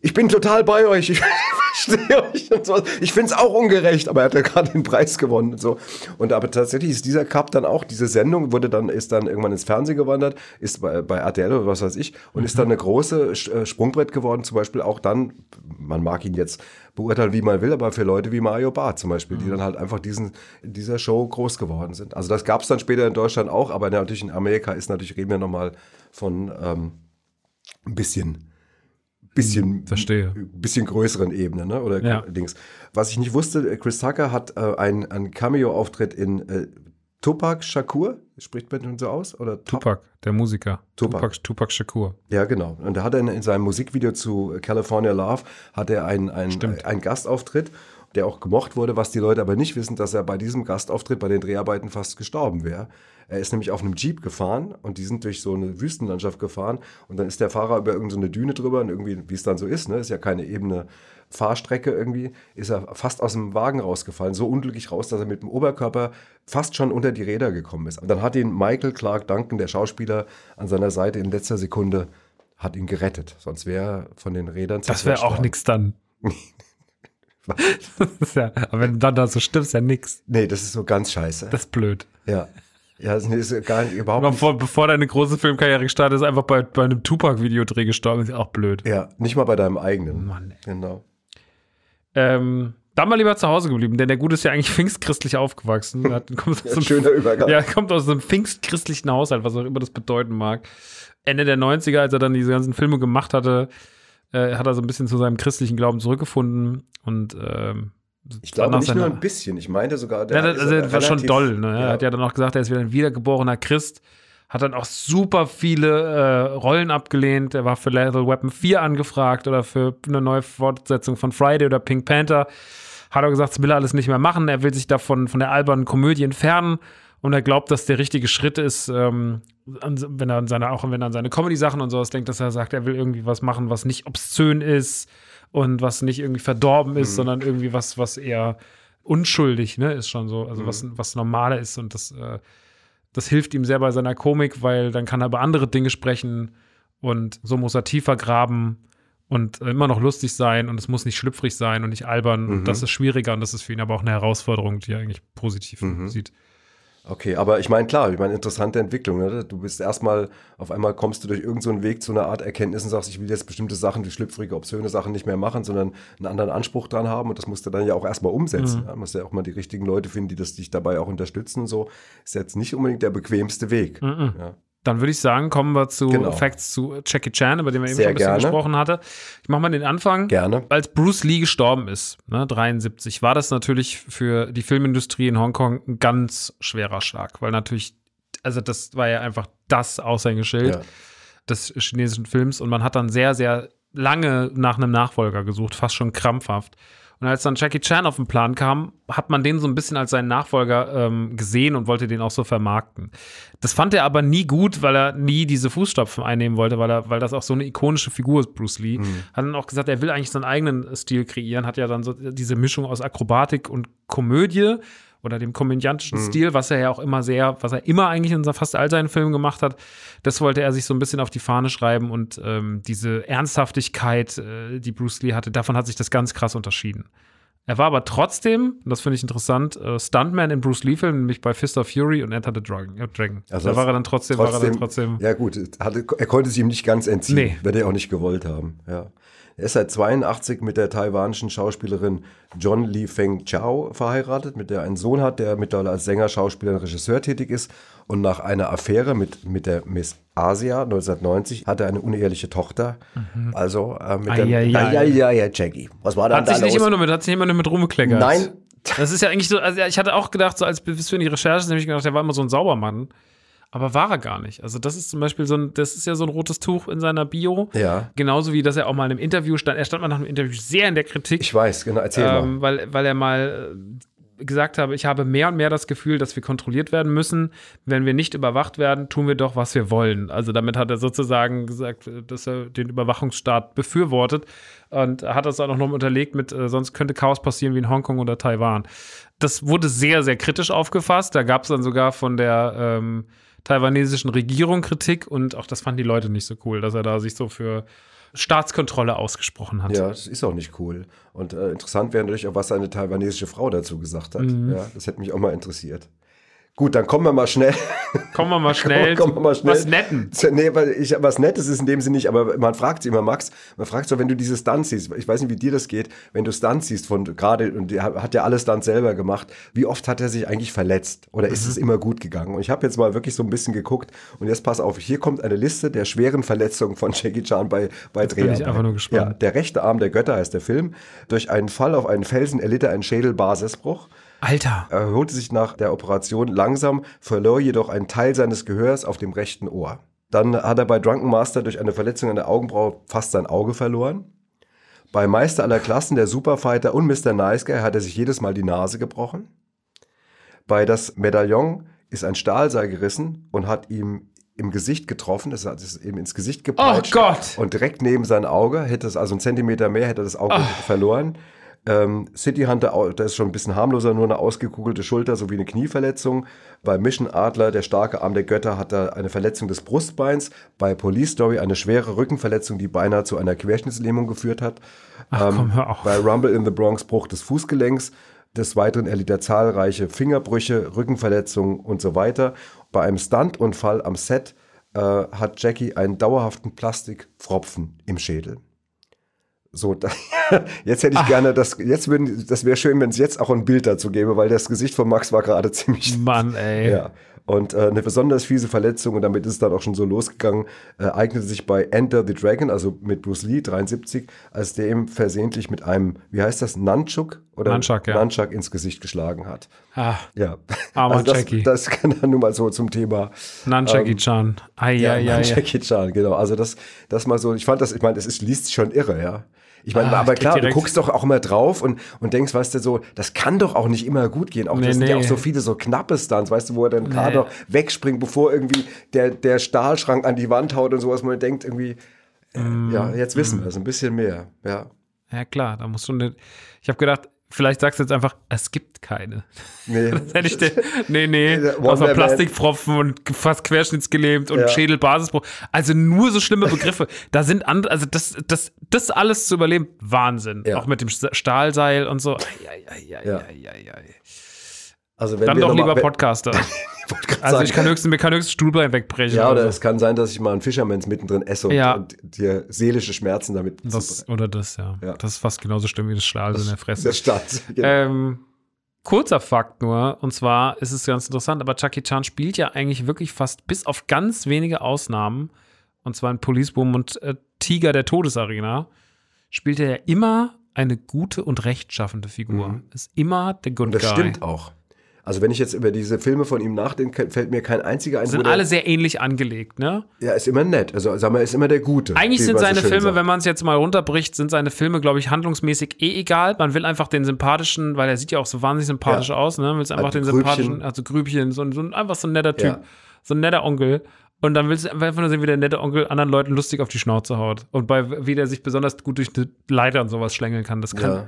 ich bin total bei euch, ich [LAUGHS] verstehe euch und so. Ich finde es auch ungerecht, aber er hat ja gerade den Preis gewonnen und so. Und aber tatsächlich ist dieser Cup dann auch, diese Sendung wurde dann, ist dann irgendwann ins Fernsehen gewandert, ist bei, bei RTL oder was weiß ich und ist dann eine große äh, Sprungbrett geworden, zum Beispiel auch dann, man mag ihn jetzt beurteilen, wie man will, aber für Leute wie Mario Barth zum Beispiel, die dann halt einfach diesen, in dieser Show groß geworden sind. Also das gab es dann später in Deutschland auch, aber natürlich in Amerika ist natürlich, reden wir nochmal von ähm, ein bisschen bisschen, Verstehe. bisschen größeren Ebene, ne? Oder Ja. Dings. Was ich nicht wusste, Chris Tucker hat äh, einen, einen Cameo-Auftritt in äh, Tupac Shakur, spricht man so aus? Oder Tup- Tupac, der Musiker. Tupac. Tupac, Tupac Shakur. Ja, genau. Und da hat er in, in seinem Musikvideo zu California Love hat er einen, einen, einen Gastauftritt, der auch gemocht wurde, was die Leute aber nicht wissen, dass er bei diesem Gastauftritt bei den Dreharbeiten fast gestorben wäre. Er ist nämlich auf einem Jeep gefahren und die sind durch so eine Wüstenlandschaft gefahren und dann ist der Fahrer über irgendeine so Düne drüber und irgendwie, wie es dann so ist, ne, ist ja keine ebene Fahrstrecke irgendwie, ist er fast aus dem Wagen rausgefallen, so unglücklich raus, dass er mit dem Oberkörper fast schon unter die Räder gekommen ist. Und dann hat ihn Michael Clark Duncan, der Schauspieler, an seiner Seite in letzter Sekunde hat ihn gerettet. Sonst wäre er von den Rädern Das wäre auch nichts dann. [LAUGHS] [LAUGHS] Ja, aber wenn du dann da so stimmst, ja nix. Nee, das ist so ganz scheiße. Das ist blöd. ja. Ja, das ist gar nicht, überhaupt nicht. bevor, bevor deine große Filmkarriere gestartet ist, einfach bei, bei einem Tupac-Videodreh gestorben, ist ja auch blöd. Ja, nicht mal bei deinem eigenen. Mann, ey. Genau. Ähm, dann mal lieber zu Hause geblieben, denn der Gute ist ja eigentlich [LAUGHS] pfingstchristlich aufgewachsen. Hat, [LAUGHS] kommt, aus Ein schöner Übergang. ja, kommt aus einem pfingstchristlichen Haushalt, was auch immer das bedeuten mag. Ende der 90er, als er dann diese ganzen Filme gemacht hatte, äh, hat er so ein bisschen zu seinem christlichen Glauben zurückgefunden und ähm, Ich glaube nicht nur seiner- ein bisschen. Ich meinte sogar, der Ja, das, also, war schon doll. Ne? Er Ja. hat ja dann auch gesagt, er ist wieder ein wiedergeborener Christ. Hat dann auch super viele äh, Rollen abgelehnt. Er war für Lethal Weapon 4 angefragt oder für eine neue Fortsetzung von Friday oder Pink Panther. Hat er gesagt, das will er alles nicht mehr machen. Er will sich davon von der albernen Komödie entfernen. Und er glaubt, dass der richtige Schritt ist, ähm, wenn er an seine, auch wenn er an seine Comedy-Sachen und sowas denkt, dass er sagt, er will irgendwie was machen, was nicht obszön ist und was nicht irgendwie verdorben ist, sondern irgendwie was, was eher unschuldig, ne, ist schon so, also was, was normaler ist und das, äh, das hilft ihm sehr bei seiner Komik, weil dann kann er über andere Dinge sprechen und so muss er tiefer graben und immer noch lustig sein und es muss nicht schlüpfrig sein und nicht albern. Und das ist schwieriger und das ist für ihn aber auch eine Herausforderung, die er eigentlich positiv sieht. Okay, aber ich meine, klar, ich meine, interessante Entwicklung. Ne? Du bist erstmal, auf einmal kommst du durch irgendeinen so Weg zu einer Art Erkenntnis und sagst, ich will jetzt bestimmte Sachen, die schlüpfrige, obszöne Sachen nicht mehr machen, sondern einen anderen Anspruch dran haben und das musst du dann ja auch erstmal umsetzen. Ja? Du musst ja auch mal die richtigen Leute finden, die das dich dabei auch unterstützen und so. Ist jetzt nicht unbedingt der bequemste Weg. Ja. Dann würde ich sagen, kommen wir zu Genau. Facts zu Jackie Chan, über den wir eben Sehr schon ein bisschen gerne. gesprochen hatte. Ich mache mal den Anfang. Gerne. Als Bruce Lee gestorben ist, ne, 73, war das natürlich für die Filmindustrie in Hongkong ein ganz schwerer Schlag, weil natürlich, also das war ja einfach das Aushängeschild Ja. des chinesischen Films und man hat dann sehr, sehr lange nach einem Nachfolger gesucht, fast schon krampfhaft. Und als dann Jackie Chan auf den Plan kam, hat man den so ein bisschen als seinen Nachfolger ähm, gesehen und wollte den auch so vermarkten. Das fand er aber nie gut, weil er nie diese Fußstapfen einnehmen wollte, weil, er, weil das auch so eine ikonische Figur ist, Bruce Lee. Hat dann auch gesagt, er will eigentlich seinen eigenen Stil kreieren, hat ja dann so diese Mischung aus Akrobatik und Komödie oder dem komödiantischen Stil, was er ja auch immer sehr, was er immer eigentlich in fast all seinen Filmen gemacht hat, das wollte er sich so ein bisschen auf die Fahne schreiben und ähm, diese Ernsthaftigkeit, äh, die Bruce Lee hatte, davon hat sich das ganz krass unterschieden. Er war aber trotzdem, und das finde ich interessant, äh, Stuntman in Bruce Lee-Filmen, nämlich bei Fist of Fury und Enter the Dragon. Äh, Dragon. Also da war er dann trotzdem, war er dann trotzdem. Ja, gut, hatte, er konnte sich ihm nicht ganz entziehen. Nee. Wird er auch nicht gewollt haben. Ja. Er ist seit 82 mit der taiwanischen Schauspielerin John Lee Feng Chao verheiratet, mit der er einen Sohn hat, der mittlerweile als Sänger, Schauspieler und Regisseur tätig ist. Und nach einer Affäre mit, mit der Miss Asia 1990 hat er eine uneheliche Tochter. Also äh, mit. Mhm. Ei, ei. ja, ja, ja, Jackie. Was war dann Hat da sich, nicht los? immer nur mit, hat sich nicht immer nur mit rumgekleckert. Nein. Das ist ja eigentlich so, also ich hatte auch gedacht, so als bis für die Recherche, nämlich gedacht, der war immer so ein Saubermann. Aber war er gar nicht. Also, das ist zum Beispiel so ein, das ist ja so ein rotes Tuch in seiner Bio. Ja. Genauso wie, dass er auch mal in einem Interview stand. Er stand mal nach einem Interview sehr in der Kritik. Ich weiß, genau, erzähl mal. ähm, weil, weil er mal äh, gesagt habe, ich habe mehr und mehr das Gefühl, dass wir kontrolliert werden müssen. Wenn wir nicht überwacht werden, tun wir doch, was wir wollen. Also damit hat er sozusagen gesagt, äh, dass er den Überwachungsstaat befürwortet und hat das auch noch unterlegt mit, äh, sonst könnte Chaos passieren wie in Hongkong oder Taiwan. Das wurde sehr, sehr kritisch aufgefasst. Da gab es dann sogar von der ähm, taiwanesischen Regierung Kritik und auch das fanden die Leute nicht so cool, dass er da sich so für Staatskontrolle ausgesprochen hat. Ja, das ist auch nicht cool. Und äh, interessant wäre natürlich auch, was seine taiwanesische Frau dazu gesagt hat. Mhm. Ja, das hätte mich auch mal interessiert. Gut, dann kommen wir mal schnell. Kommen wir mal [LAUGHS] schnell. kommen wir mal schnell. Was Netten. Nee, weil ich, was Nettes ist in dem Sinne nicht, aber man fragt sich immer, Max, man fragt so, wenn du diese Stunts siehst, ich weiß nicht, wie dir das geht, wenn du Stunts siehst von gerade, und der hat ja alle Stunts selber gemacht, wie oft hat er sich eigentlich verletzt? Oder Mhm. ist es immer gut gegangen? Und ich habe jetzt mal wirklich so ein bisschen geguckt und jetzt pass auf, hier kommt eine Liste der schweren Verletzungen von Jackie Chan bei, bei bin ich einfach nur gespannt. Ja, der rechte Arm der Götter heißt der Film. Durch einen Fall auf einen Felsen erlitt er einen Schädelbasisbruch. Alter. Er erholte sich nach der Operation langsam, verlor jedoch einen Teil seines Gehörs auf dem rechten Ohr. Dann hat er bei Drunken Master durch eine Verletzung an der Augenbraue fast sein Auge verloren. Bei Meister aller Klassen, der Superfighter und Mr. Nice Guy hat er sich jedes Mal die Nase gebrochen. Bei das Medaillon ist ein Stahlseil gerissen und hat ihm im Gesicht getroffen. Das hat es ihm ins Gesicht gepeitscht. Oh Gott! Und direkt neben sein Auge, hätte es also einen Zentimeter mehr, hätte er das Auge Ah. verloren. Ähm, City Hunter, der ist schon ein bisschen harmloser, nur eine ausgekugelte Schulter sowie eine Knieverletzung. Bei Mission Adler, der starke Arm der Götter, hat er eine Verletzung des Brustbeins. Bei Police Story eine schwere Rückenverletzung, die beinahe zu einer Querschnittslähmung geführt hat. Ach komm, hör auf. Bei Rumble in the Bronx Bruch des Fußgelenks. Des Weiteren erlitt er zahlreiche Fingerbrüche, Rückenverletzungen und so weiter. Bei einem Stuntunfall am Set äh, hat Jackie einen dauerhaften Plastikpfropfen im Schädel. So, da, [LAUGHS] jetzt hätte ich gerne das, jetzt würden, das wäre schön, wenn es jetzt auch ein Bild dazu gäbe, weil das Gesicht von Max war gerade [LAUGHS] ziemlich Mann, ey. ja. Und äh, eine besonders fiese Verletzung, und damit ist es dann auch schon so losgegangen, äh, eignete sich bei Enter the Dragon, also mit Bruce Lee, 73, als der ihm versehentlich mit einem, wie heißt das, Nunchuk? Oder Nunchuck, ja. Nunchuck ins Gesicht geschlagen hat. Ah, Ja. Armer [LAUGHS] also das, Jackie. das kann dann nun mal so zum Thema. Nunchucky-chan. Ai, Ja, ai, ai, ai. Jackie Chan, genau. Also das, das mal so, ich fand das, ich meine, das ist, liest sich schon irre, ja. Ich meine, Ah, aber klar, du direkt- guckst doch auch immer drauf und, und denkst, weißt du, so, das kann doch auch nicht immer gut gehen. Auch Nee, das sind ja nee. auch so viele so knappe Stunts, weißt du, wo er dann gerade noch wegspringt, bevor irgendwie der, der Stahlschrank an die Wand haut und sowas, man denkt, irgendwie, äh, Mm. ja, jetzt wissen wir es ein bisschen mehr, ja. Ja, klar, da musst du. Ne ich habe gedacht, vielleicht sagst du jetzt einfach, es gibt keine. Nee. [LAUGHS] Das hätte ich dir, nee, nee, außer. Plastikpfropfen und fast querschnittsgelähmt und Ja. Schädelbasisbruch. Also nur so schlimme [LAUGHS] Begriffe. da sind andere, also das, das, das alles zu überleben, Wahnsinn. Ja. Auch mit dem Stahlseil und so. Ai, ai, ai, Ja. Also wenn Dann wir doch mal- lieber wenn- Podcaster. [LAUGHS] grad Also ich kann höchstens, mir kann höchstens Stuhlbein wegbrechen. ja, oder so. es kann sein, dass ich mal einen Fischermans mittendrin esse und, Ja. und dir seelische Schmerzen damit das, oder das, ja. Ja. Das ist fast genauso schlimm wie das Stahl in der Fresse. der Staat. [LAUGHS] Genau. Ähm, kurzer Fakt nur, und zwar ist es ganz interessant, aber Chucky Chan spielt ja eigentlich wirklich fast bis auf ganz wenige Ausnahmen, und zwar in Police Boom und äh, Tiger der Todesarena, spielt er ja immer eine gute und rechtschaffende Figur. Ist immer der Good Und das Guy. stimmt auch. Also wenn ich jetzt über diese Filme von ihm nachdenke, fällt mir kein einziger ein. Sind alle sehr ähnlich angelegt, ne? Ja, ist immer nett. Also sag mal, ist immer der Gute. Eigentlich sind man so seine schön Filme, sagt. wenn man es jetzt mal runterbricht, sind seine Filme, glaube ich, handlungsmäßig eh egal. Man will einfach den sympathischen, weil er sieht ja auch so wahnsinnig sympathisch Ja. aus, ne? Willst einfach Also den Grübchen. sympathischen, also Grübchen, so, ein- so ein, einfach so ein netter Typ, Ja. so ein netter Onkel. Und dann willst du einfach nur sehen, wie der nette Onkel anderen Leuten lustig auf die Schnauze haut. Und bei, wie der sich besonders gut durch die Leiter und sowas schlängeln kann. Das kann. Ja.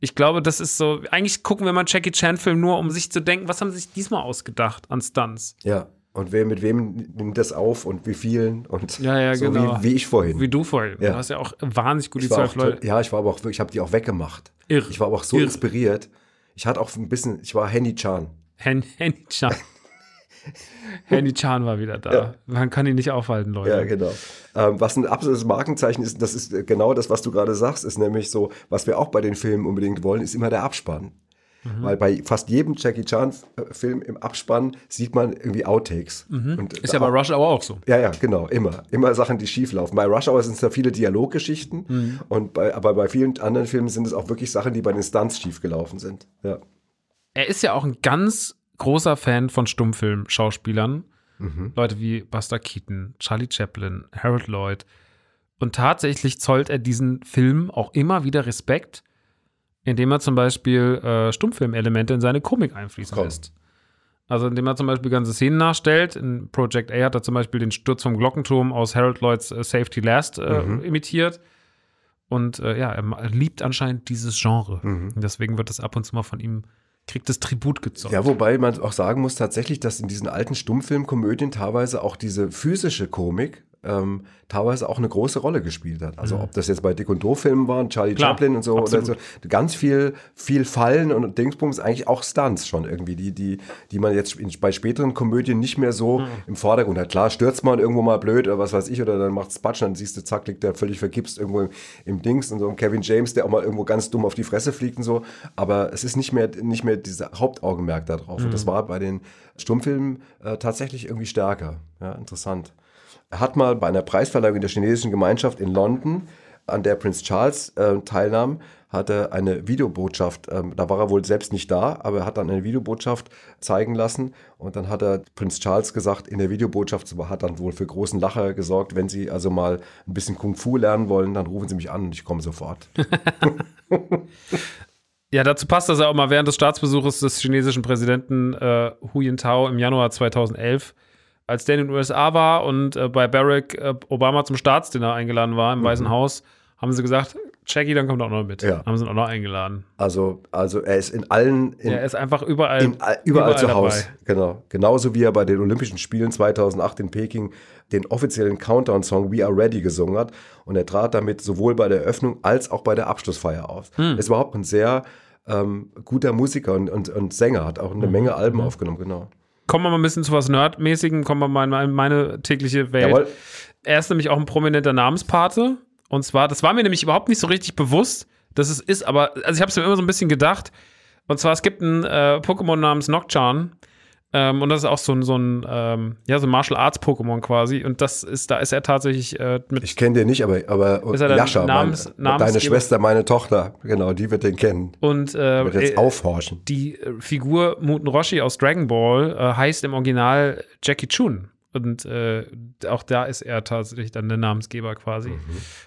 Ich glaube, das ist so. Eigentlich gucken wir mal Jackie Chan-Film nur, um sich zu denken, was haben sie sich diesmal ausgedacht an Stunts? Ja. Und wer mit wem nimmt das auf und wie vielen und Ja, ja, so genau. wie, wie ich vorhin. Wie du vorhin. Ja. Du hast ja auch wahnsinnig gut die zwölf Leute. ja, ich war aber auch wirklich, ich habe die auch weggemacht. Irre. Ich war aber auch so Irre. inspiriert. Ich hatte auch ein bisschen, ich war Henny Chan. Henny Chan. Henny Chan war wieder da. Ja. Man kann ihn nicht aufhalten, Leute. Ja, genau. Ähm, was ein absolutes Markenzeichen ist, das ist äh, genau das, was du gerade sagst, ist nämlich so, was wir auch bei den Filmen unbedingt wollen, ist immer der Abspann. Mhm. Weil bei fast jedem Jackie Chan-Film im Abspann sieht man irgendwie Outtakes. Und Mhm. Ist ja bei Rush Hour auch so. Ja, ja, genau, immer. Immer Sachen, die schief laufen. Bei Rush Hour sind es da viele Dialoggeschichten, Mhm. und bei, aber bei vielen anderen Filmen sind es auch wirklich Sachen, die bei den Stunts schief gelaufen sind. Ja. Er ist ja auch ein ganz großer Fan von Stummfilm-Schauspielern. Mhm. Leute wie Buster Keaton, Charlie Chaplin, Harold Lloyd. Und tatsächlich zollt er diesen Film auch immer wieder Respekt, indem er zum Beispiel äh, Stummfilmelemente in seine Komik einfließen Komm. lässt. Also indem er zum Beispiel ganze Szenen nachstellt. In Project A hat er zum Beispiel den Sturz vom Glockenturm aus Harold Lloyds äh, Safety Last äh, Mhm. imitiert. Und äh, ja, er liebt anscheinend dieses Genre. Mhm. Deswegen wird das ab und zu mal von ihm, kriegt das Tribut gezollt. Ja, wobei man auch sagen muss tatsächlich, dass in diesen alten Stummfilmkomödien teilweise auch diese physische Komik ähm, teilweise auch eine große Rolle gespielt hat. Also ob das jetzt bei Dick und Doof-Filmen waren, Charlie Klar, Chaplin und so absolut. oder so, ganz viel, viel Fallen und Dingsbums, eigentlich auch Stunts schon irgendwie, die, die, die man jetzt in, bei späteren Komödien nicht mehr so im Vordergrund hat. Klar, stürzt man irgendwo mal blöd oder was weiß ich, oder dann macht's Batsch, dann siehst du, zack, liegt der völlig vergipst irgendwo im, im Dings und so ein Kevin James, der auch mal irgendwo ganz dumm auf die Fresse fliegt und so. Aber es ist nicht mehr, nicht mehr dieser Hauptaugenmerk da drauf. Und das war bei den Stummfilmen äh, tatsächlich irgendwie stärker. Ja, interessant. Er hat mal bei einer Preisverleihung in der chinesischen Gemeinschaft in London, an der Prinz Charles äh, teilnahm, hat er eine Videobotschaft, ähm, da war er wohl selbst nicht da, aber er hat dann eine Videobotschaft zeigen lassen und dann hat er Prinz Charles gesagt, in der Videobotschaft hat dann wohl für großen Lacher gesorgt, wenn Sie also mal ein bisschen Kung Fu lernen wollen, dann rufen Sie mich an und ich komme sofort. [LAUGHS] [LAUGHS] Ja, dazu passt, dass er auch mal während des Staatsbesuches des chinesischen Präsidenten äh, Hu Jintao im Januar 2011, als der in den USA war und äh, bei Barack äh, Obama zum Staatsdinner eingeladen war im Weißen Haus, haben sie gesagt, Jackie, dann kommt auch noch mit. Ja. Haben sie ihn auch noch eingeladen. Also, also er ist in allen, in, er ist einfach überall, in, überall, zu Hause. Genau. Genauso wie er bei den Olympischen Spielen 2008 in Peking den offiziellen Countdown-Song We Are Ready gesungen hat. Und er trat damit sowohl bei der Eröffnung als auch bei der Abschlussfeier auf. Hm. Ist überhaupt ein sehr ähm, guter Musiker und, und, und Sänger, hat auch eine Mhm. Menge Alben aufgenommen, genau. Kommen wir mal ein bisschen zu was Nerdmäßigem, kommen wir mal in meine, tägliche Welt. Jawohl. Er ist nämlich auch ein prominenter Namenspate. Und zwar, das war mir nämlich überhaupt nicht so richtig bewusst, dass es ist, aber also ich habe es mir immer so ein bisschen gedacht. Und zwar, es gibt ein äh, Pokémon namens Nocturne. Ähm, und das ist auch so ein, so ein, ähm, ja, so ein Martial Arts Pokémon quasi. Und das ist, da ist er tatsächlich äh, mit. Ich kenne den nicht, aber, aber er Jascha, Namens- meine, deine Namensgeber? Schwester, meine Tochter, genau, die wird den kennen. und äh, Wird jetzt äh, aufhorchen. die äh, Figur Muten Roshi aus Dragon Ball äh, heißt im Original Jackie Chun. Und äh, auch da ist er tatsächlich dann der Namensgeber quasi.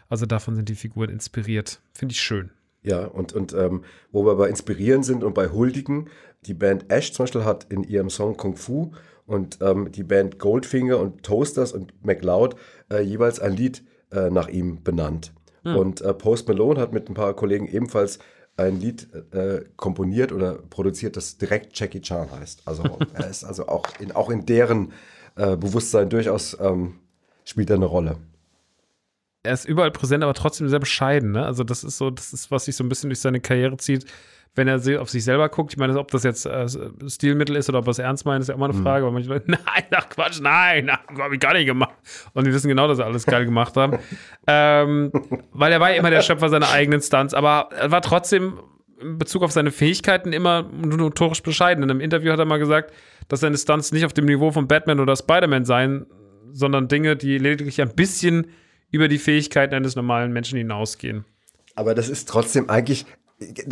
Also davon sind die Figuren inspiriert. Finde ich schön. Ja, und, und ähm, wo wir bei Inspirieren sind und bei Huldigen, die Band Ash zum Beispiel hat in ihrem Song Kung Fu und ähm, die Band Goldfinger und Toasters und McLeod äh, jeweils ein Lied äh, nach ihm benannt. Und äh, Post Malone hat mit ein paar Kollegen ebenfalls ein Lied äh, komponiert oder produziert, das direkt Jackie Chan heißt. Also [LAUGHS] er ist also auch in, auch in deren äh, Bewusstsein durchaus ähm, spielt er eine Rolle. Er ist überall präsent, aber trotzdem sehr bescheiden. Ne? Also das ist so, das ist, was sich so ein bisschen durch seine Karriere zieht. Wenn er auf sich selber guckt, ich meine, ob das jetzt äh, Stilmittel ist oder ob er es ernst meint, ist ja immer eine Frage. Aber manche Leute, [LAUGHS] nein, ach Quatsch, nein, habe ich gar nicht gemacht. Und die wissen genau, dass sie alles geil gemacht haben. [LAUGHS] ähm, weil er war ja immer der Schöpfer seiner eigenen Stunts, aber er war trotzdem in Bezug auf seine Fähigkeiten immer notorisch bescheiden. In einem Interview hat er mal gesagt, dass seine Stunts nicht auf dem Niveau von Batman oder Spider-Man seien, sondern Dinge, die lediglich ein bisschen über die Fähigkeiten eines normalen Menschen hinausgehen. Aber das ist trotzdem eigentlich,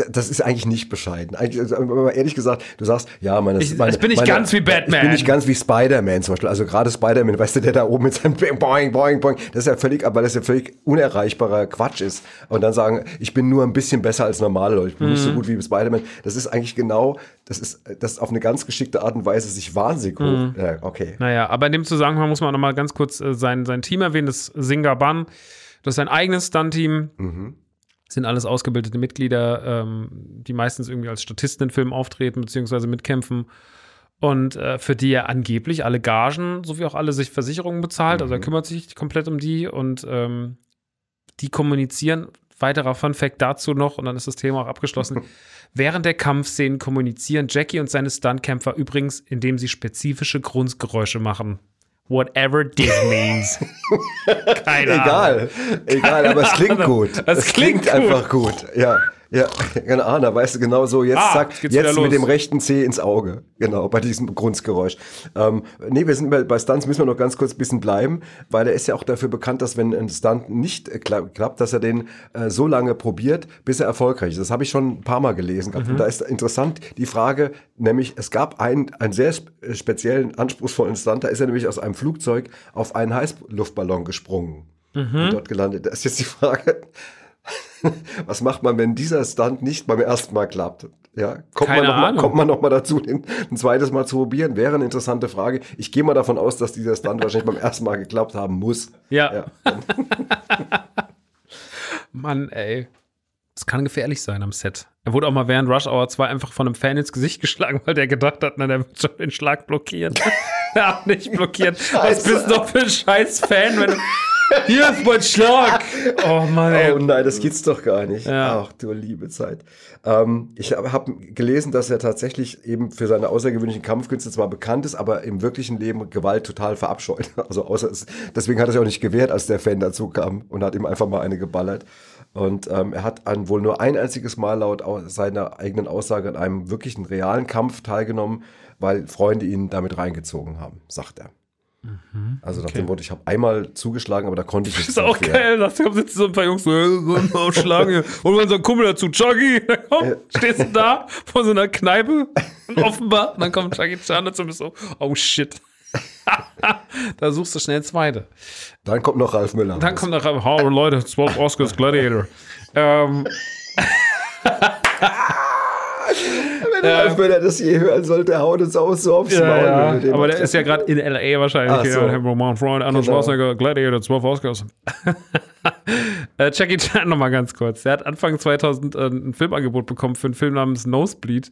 das ist eigentlich nicht bescheiden. Eigentlich, also, aber ehrlich gesagt, du sagst, ja, meine, Ich- meine ich bin nicht meine, ganz wie Batman. Ich bin nicht ganz wie Spider-Man zum Beispiel. Also gerade Spider-Man, weißt du, der da oben mit seinem Boing, Boing, Boing, das ist ja völlig, aber das ist ja völlig unerreichbarer Quatsch ist. Und dann sagen, ich bin nur ein bisschen besser als normale Leute, ich bin Mhm. nicht so gut wie Spider-Man. Das ist eigentlich genau, das ist, das ist auf eine ganz geschickte Art und Weise sich wahnsinnig hoch. Mhm. Ja, okay. Naja, aber in dem Zusammenhang muss man auch noch mal ganz kurz äh, sein, sein Team erwähnen, das Singaban. Das ist ein eigenes Stunt-Team. Sind alles ausgebildete Mitglieder, ähm, die meistens irgendwie als Statisten in Filmen auftreten, beziehungsweise mitkämpfen. Und äh, für die er angeblich alle Gagen sowie auch alle sich Versicherungen bezahlt. Also er kümmert sich komplett um die und ähm, die kommunizieren. Weiterer Fun Fact dazu noch, und dann ist das Thema auch abgeschlossen. [LAUGHS] Während der Kampfszenen kommunizieren Jackie und seine Stuntkämpfer übrigens, indem sie spezifische Grundgeräusche machen. Whatever this [LAUGHS] means. [LAUGHS] Keine Ahnung. Egal, egal, aber es klingt gut. Es klingt klingt, einfach gut. Ja, ja, [LAUGHS] keine Ahnung, da weißt du genau so, jetzt Ah, zack, jetzt mit dem rechten Zeh ins Auge. Genau, bei diesem Grundgeräusch. Ähm, nee, wir sind bei, bei Stunts müssen wir noch ganz kurz ein bisschen bleiben, weil er ist ja auch dafür bekannt, dass wenn ein Stunt nicht äh, kla- klappt, dass er den äh, so lange probiert, bis er erfolgreich ist. Das habe ich schon ein paar Mal gelesen. gehabt. Und da ist interessant die Frage, nämlich es gab einen, einen sehr äh, speziellen, anspruchsvollen Stunt, da ist er nämlich aus einem Flugzeug auf einen Heißluftballon gesprungen und dort gelandet. Da ist jetzt die Frage, [LAUGHS] was macht man, wenn dieser Stunt nicht beim ersten Mal klappt? Ja, kommt Keine man noch mal, Ahnung. kommt man noch mal dazu, den ein zweites Mal zu probieren? Wäre eine interessante Frage. Ich gehe mal davon aus, dass dieser Stunt wahrscheinlich beim ersten Mal geklappt haben muss. Ja. Ja. [LAUGHS] Mann, ey. Das kann gefährlich sein am Set. Er wurde auch mal während Rush Hour 2 einfach von einem Fan ins Gesicht geschlagen, weil der gedacht hat, na, der wird schon den Schlag blockieren. [LAUGHS] er hat nicht blockiert. Was bist du doch für ein scheiß Fan, wenn du. Hier ist mein Schlag! Oh Mann, ey. Oh nein, das gibt's doch gar nicht. Ja. Ach du liebe Zeit. Ähm, ich habe hab gelesen, dass er tatsächlich eben für seine außergewöhnlichen Kampfkünste zwar bekannt ist, aber im wirklichen Leben Gewalt total verabscheut. [LAUGHS] Also außer es, deswegen hat er sich auch nicht gewehrt, als der Fan dazu kam und hat ihm einfach mal eine geballert. Und ähm, er hat an wohl nur ein einziges Mal laut au- seiner eigenen Aussage an einem wirklichen realen Kampf teilgenommen, weil Freunde ihn damit reingezogen haben, sagt er. Also nach dem Motto, ich habe einmal zugeschlagen, aber da konnte ich nicht Das ist auch geil. Da sitzen so ein paar Jungs so, so hier. [LAUGHS] Und unser Kumpel dazu, Chucky. Komm, [LAUGHS] stehst du da vor so einer Kneipe und offenbar. Und dann kommt Chucky Chan dazu und bist so, oh shit. [LAUGHS] da suchst du schnell zweite. Dann kommt noch Ralf Müller. Dann kommt noch, hallo Leute, 12 Oscars Gladiator. ähm, Wenn Ralf Müller das je hören sollte, haut uns auch so aufs Maul. wenn wir ja, aber der ist ja gerade in L.A. wahrscheinlich. Ach so. Ja, mein Freund Arnold Genau. Schwarzenegger, Gladiator, 12 Oscars. [LAUGHS] äh, Jackie Chan nochmal ganz kurz. Der hat Anfang 2000 äh, ein Filmangebot bekommen für einen Film namens Nosebleed.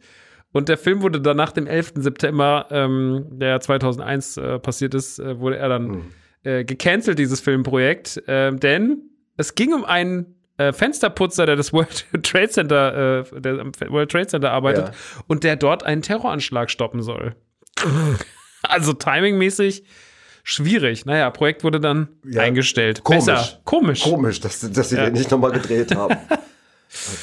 Und der Film wurde dann nach dem 11. September, ähm, der 2001 äh, passiert ist, äh, wurde er dann Hm. äh, gecancelt, dieses Filmprojekt. Ähm, denn es ging um einen äh, Fensterputzer, der das World [LAUGHS] Trade Center, äh, der am World Trade Center arbeitet Ja. und der dort einen Terroranschlag stoppen soll. [LAUGHS] also timingmäßig schwierig. Naja, Projekt wurde dann Ja, eingestellt. komisch. Besser. Komisch. Komisch, dass, dass sie Ja. den nicht nochmal gedreht haben. [LAUGHS]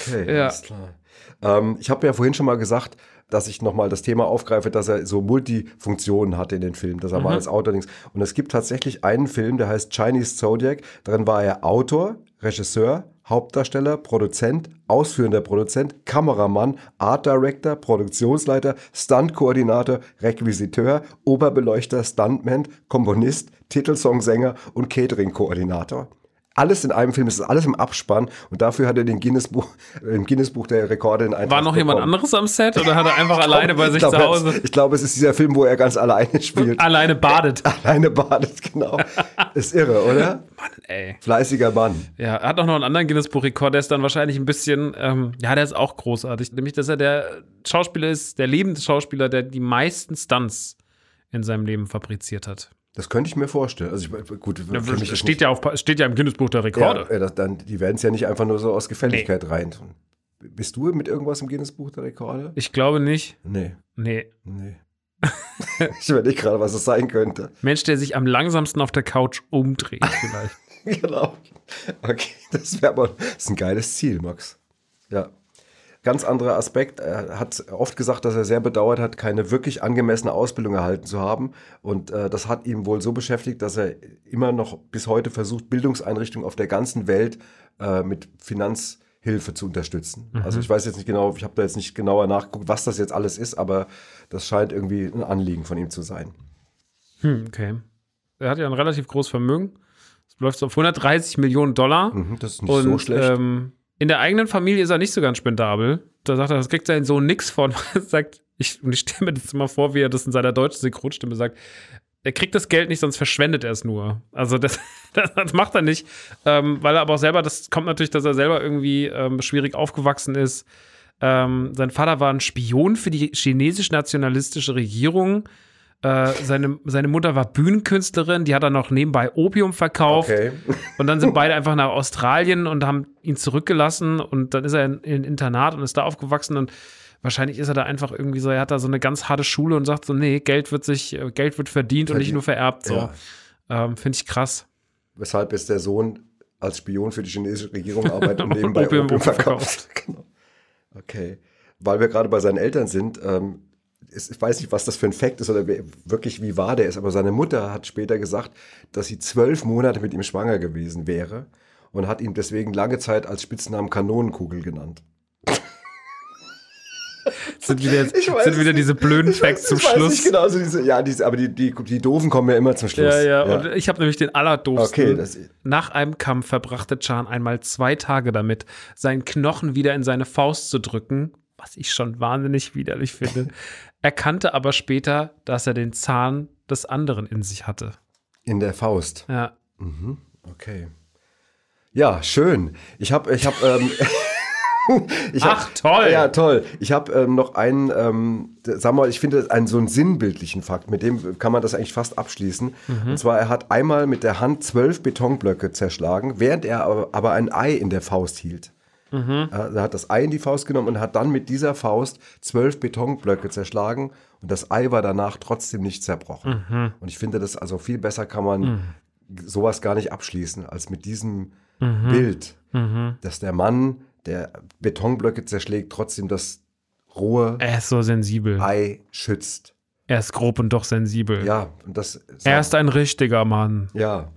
Okay, Ja. alles klar. Ähm, ich habe ja vorhin schon mal gesagt, dass ich nochmal das Thema aufgreife, dass er so Multifunktionen hatte in den Filmen, dass er Mhm. mal als Autor links. Und es gibt tatsächlich einen Film, der heißt Chinese Zodiac. Darin war er Autor, Regisseur, Hauptdarsteller, Produzent, ausführender Produzent, Kameramann, Art Director, Produktionsleiter, Stunt-Koordinator, Requisiteur, Oberbeleuchter, Stuntman, Komponist, Titelsongsänger und Catering-Koordinator. Alles in einem Film, es ist alles im Abspann und dafür hat er den Guinness-Buch, im Guinness-Buch der Rekorde in Eintracht War noch jemand bekommen. anderes am Set oder hat er einfach alleine bei Ich sich glaube, zu Hause Ich glaube, es ist dieser Film, wo er ganz alleine spielt. [LAUGHS] alleine badet? [LAUGHS] Alleine badet, genau. Ist irre, oder? Mann, ey. Fleißiger Mann. Ja, er hat auch noch einen anderen Guinness-Buch-Rekord, der ist dann wahrscheinlich ein bisschen, ähm, ja, der ist auch großartig. Nämlich, dass er der Schauspieler ist, der lebende Schauspieler, der die meisten Stunts in seinem Leben fabriziert hat. Das könnte ich mir vorstellen. Also ich, gut, Das steht ja, auf, steht ja im Guinness-Buch der nicht, Rekorde. ja, das, dann, die werden es ja nicht einfach nur so aus Gefälligkeit rein tun. Bist du mit irgendwas im Guinness-Buch der Rekorde? Ich glaube nicht. Nee, Nee. nee. [LAUGHS] ich überlege gerade, was es sein könnte. Mensch, der sich am langsamsten auf der Couch umdreht, vielleicht. [LAUGHS] genau. Okay, das wäre aber das ist ein geiles Ziel, Max. Ja. Ganz anderer Aspekt. Er hat oft gesagt, dass er sehr bedauert hat, keine wirklich angemessene Ausbildung erhalten zu haben. Und äh, das hat ihn wohl so beschäftigt, dass er immer noch bis heute versucht, Bildungseinrichtungen auf der ganzen Welt äh, mit Finanzhilfe zu unterstützen. Also ich weiß jetzt nicht genau, ich habe da jetzt nicht genauer nachgeguckt, was das jetzt alles ist, aber das scheint irgendwie ein Anliegen von ihm zu sein. Hm, okay. Er hat ja ein relativ großes Vermögen. Es läuft so auf 130 Millionen Dollar. Mhm, das ist nicht Und so schlecht. Ähm, in der eigenen Familie ist er nicht so ganz spendabel. Da sagt er, das kriegt sein Sohn nix von. [LAUGHS] Sagt, ich, und ich stelle mir das immer vor, wie er das in seiner deutschen Synchronstimme sagt. Er kriegt das Geld nicht, sonst verschwendet er es nur. Also das, [LAUGHS] das, das macht er nicht. Ähm, weil er aber auch selber, das kommt natürlich, dass er selber irgendwie ähm, schwierig aufgewachsen ist. Ähm, sein Vater war ein Spion für die chinesisch-nationalistische Regierung. Äh, seine, seine Mutter war Bühnenkünstlerin, die hat dann noch nebenbei Opium verkauft. Okay. Und dann sind beide einfach nach Australien und haben ihn zurückgelassen und dann ist er in, in Internat und ist da aufgewachsen und wahrscheinlich ist er da einfach irgendwie so, er hat da so eine ganz harte Schule und sagt so, nee, Geld wird sich, äh, Geld wird verdient, und nicht Verdient. nur vererbt. So. Ja. Ähm, Finde ich krass. Weshalb ist der Sohn als Spion für die chinesische Regierung arbeitet und [LAUGHS] nebenbei Opium Opium, verkauft. verkauft. [LAUGHS] genau. Okay. Weil wir gerade bei seinen Eltern sind, ähm, ich weiß nicht, was das für ein Fakt ist oder wirklich wie wahr der ist, aber seine Mutter hat später gesagt, dass sie zwölf Monate mit ihm schwanger gewesen wäre und hat ihn deswegen lange Zeit als Spitznamen Kanonenkugel genannt. [LAUGHS] Sind wieder, weiß sind wieder diese blöden Facts zum Schluss. Nicht genau, so diese, ja, diese, aber die, die, die Doofen kommen ja immer zum Schluss. Ja, ja, und ich habe nämlich den allerdoofsten. Okay, das- Nach einem Kampf verbrachte Chan einmal zwei Tage damit, seinen Knochen wieder in seine Faust zu drücken, was ich schon wahnsinnig widerlich finde. [LAUGHS] Erkannte aber später, dass er den Zahn des anderen in sich hatte. In der Faust. Ja. Okay. Ja, schön. Ich habe, ich habe, ähm, [LAUGHS] Ich Ach, toll. Ja, toll. Ich habe ähm, noch einen, ähm, sag mal, ich finde einen so einen sinnbildlichen Fakt, mit dem kann man das eigentlich fast abschließen. Mhm. Und zwar, er hat einmal mit der Hand zwölf Betonblöcke zerschlagen, während er aber ein Ei in der Faust hielt. Mhm. Er hat das Ei in die Faust genommen und hat dann mit dieser Faust zwölf Betonblöcke zerschlagen und das Ei war danach trotzdem nicht zerbrochen. Mhm. Und ich finde das also viel besser kann man sowas gar nicht abschließen, als mit diesem Mhm. Bild, dass der Mann, der Betonblöcke zerschlägt, trotzdem das rohe Er ist so sensibel. Ei schützt. Er ist grob und doch sensibel. Ja, und das Er ist ein richtiger Mann. ja,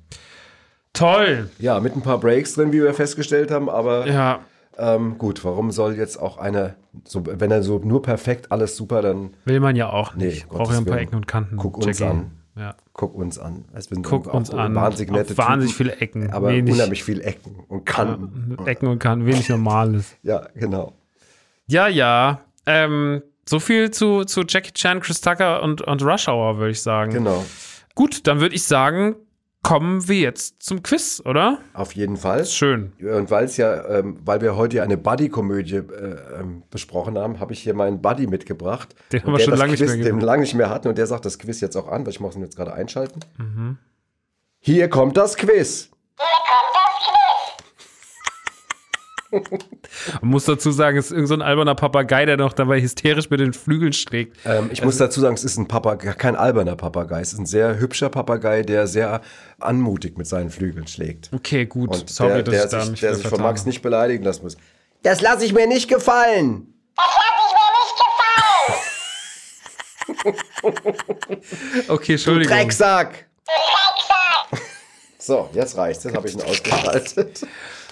Toll. ja, mit ein paar Breaks drin, wie wir festgestellt haben, aber Ja. Ähm, gut, warum soll jetzt auch eine, so, wenn er so nur perfekt alles super, dann Will man ja auch Nee, nicht. Gottes Braucht ja ein paar. Ecken und Kanten. Guck uns an. Ja. guck uns an. Also Guck uns an. Wahnsinnig nette wahnsinnig Typen, viele Ecken. aber Wenig- unheimlich viele Ecken und Kanten. Ecken und Kanten, wenig Normales. [LAUGHS] Ja, genau. Ja, ja. Ähm, so viel zu, zu Jackie Chan, Chris Tucker und, und Rush Hour, würde ich sagen. Genau. Gut, dann würde ich sagen, kommen wir jetzt zum Quiz, oder? Auf jeden Fall. Schön. Und weil es ja, ähm, weil wir heute ja eine Buddy-Komödie äh, ähm, besprochen haben, habe ich hier meinen Buddy mitgebracht. Den haben wir der schon das lange nicht Quiz, mehr. Den lange nicht mehr hatten und der sagt das Quiz jetzt auch an, weil ich muss ihn jetzt gerade einschalten. Mhm. Hier kommt das Quiz. Man muss dazu sagen, es ist irgendein so ein alberner Papagei, der noch dabei hysterisch mit den Flügeln schlägt. Ähm, ich muss dazu sagen, es ist ein Papagei, kein alberner Papagei. Es ist ein sehr hübscher Papagei, der sehr anmutig mit seinen Flügeln schlägt. Okay, gut. Und Sorry, der, dass der ich da sich, der sich von Max nicht beleidigen lassen muss. Das lasse ich mir nicht gefallen. Okay, Entschuldigung. Drecksack. So, jetzt reicht's. Jetzt habe ich ihn ausgeschaltet.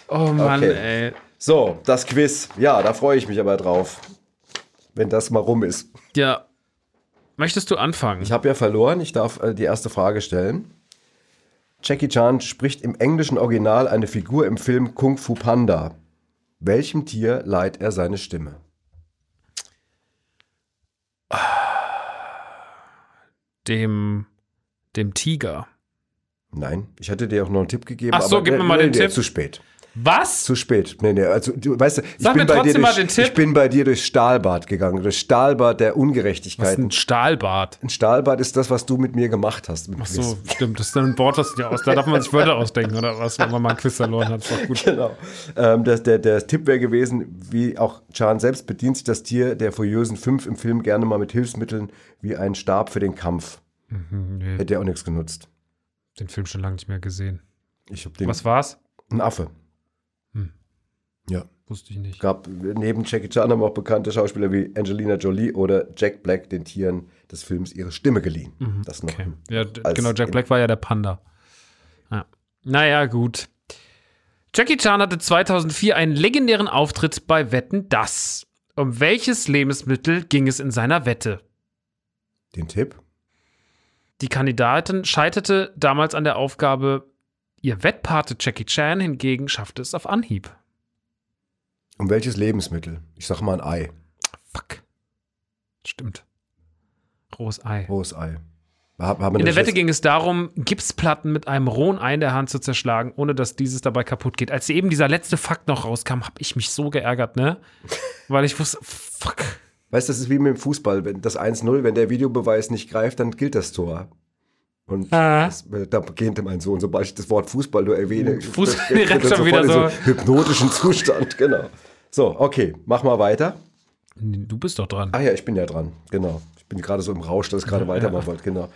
Oh Mann, Okay. ey. So, das Quiz. Ja, da freue ich mich aber drauf. Wenn das mal rum ist. Ja. Möchtest du anfangen? Ich habe ja verloren. Ich darf äh, die erste Frage stellen. Jackie Chan spricht im englischen Original eine Figur im Film Kung Fu Panda. Welchem Tier leiht er seine Stimme? dem, dem Tiger. Nein, ich hatte dir auch noch einen Tipp gegeben. Ach so, aber gib mir mal den Tipp. Zu spät. Was? Zu spät. Nee, nee, also du weißt, du, ich bin mir bei dir durch, den Tipp. ich bin bei dir durchs Stahlbad gegangen, durchs Stahlbad der Was ist Ungerechtigkeiten. ein Stahlbad? Ein Stahlbad ist das, was du mit mir gemacht hast. Ach Quiz. so, stimmt. Das ist dann ein Wort, was du dir aus. Da darf man sich Wörter ausdenken, oder was, wenn man mal ein Quiz verloren hat. Ist doch gut. Genau. Ähm, das, der, der Tipp wäre gewesen, wie auch Chan selbst bedient sich das Tier der furiösen Fünf im Film gerne mal mit Hilfsmitteln wie ein Stab für den Kampf. Nee, Hätte ja auch nichts genutzt. den Film schon lange nicht mehr gesehen. Ich hab den. Was war's? Ein Affe. Ja. Wusste ich nicht. Gab neben Jackie Chan haben auch bekannte Schauspieler wie Angelina Jolie oder Jack Black den Tieren des Films ihre Stimme geliehen. Das noch. Mhm. Okay. Ja, genau, Jack Black war ja der Panda. Ja. Naja, gut. Jackie Chan hatte 2004 einen legendären Auftritt bei Wetten Das. Um welches Lebensmittel ging es in seiner Wette? Den Tipp? Die Kandidatin scheiterte damals an der Aufgabe, ihr Wettpate Jackie Chan hingegen schaffte es auf Anhieb. Um welches Lebensmittel? Ich sag mal ein Ei. Fuck. Stimmt. Rohes Ei. Rohes Ei. Hab, wir In der Wette ging es darum, Gipsplatten mit einem rohen Ei in der Hand zu zerschlagen, ohne dass dieses dabei kaputt geht. Als eben dieser letzte Fakt noch rauskam, habe ich mich so geärgert, ne? [LAUGHS] Weil ich wusste, fuck. Weißt du, das ist wie mit dem Fußball. Wenn das 1-0, wenn der Videobeweis nicht greift, dann gilt das Tor. Und Ah. das, äh, da gähnte mein Sohn, sobald ich das Wort Fußball nur erwähne. Fußball [LAUGHS] direkt schon wieder in so. hypnotischen Zustand, genau. So, okay, mach mal weiter. Du bist doch dran. Ach ja, ich bin ja dran, genau. Ich bin gerade so im Rausch, dass ich gerade weitermachen wollte, genau.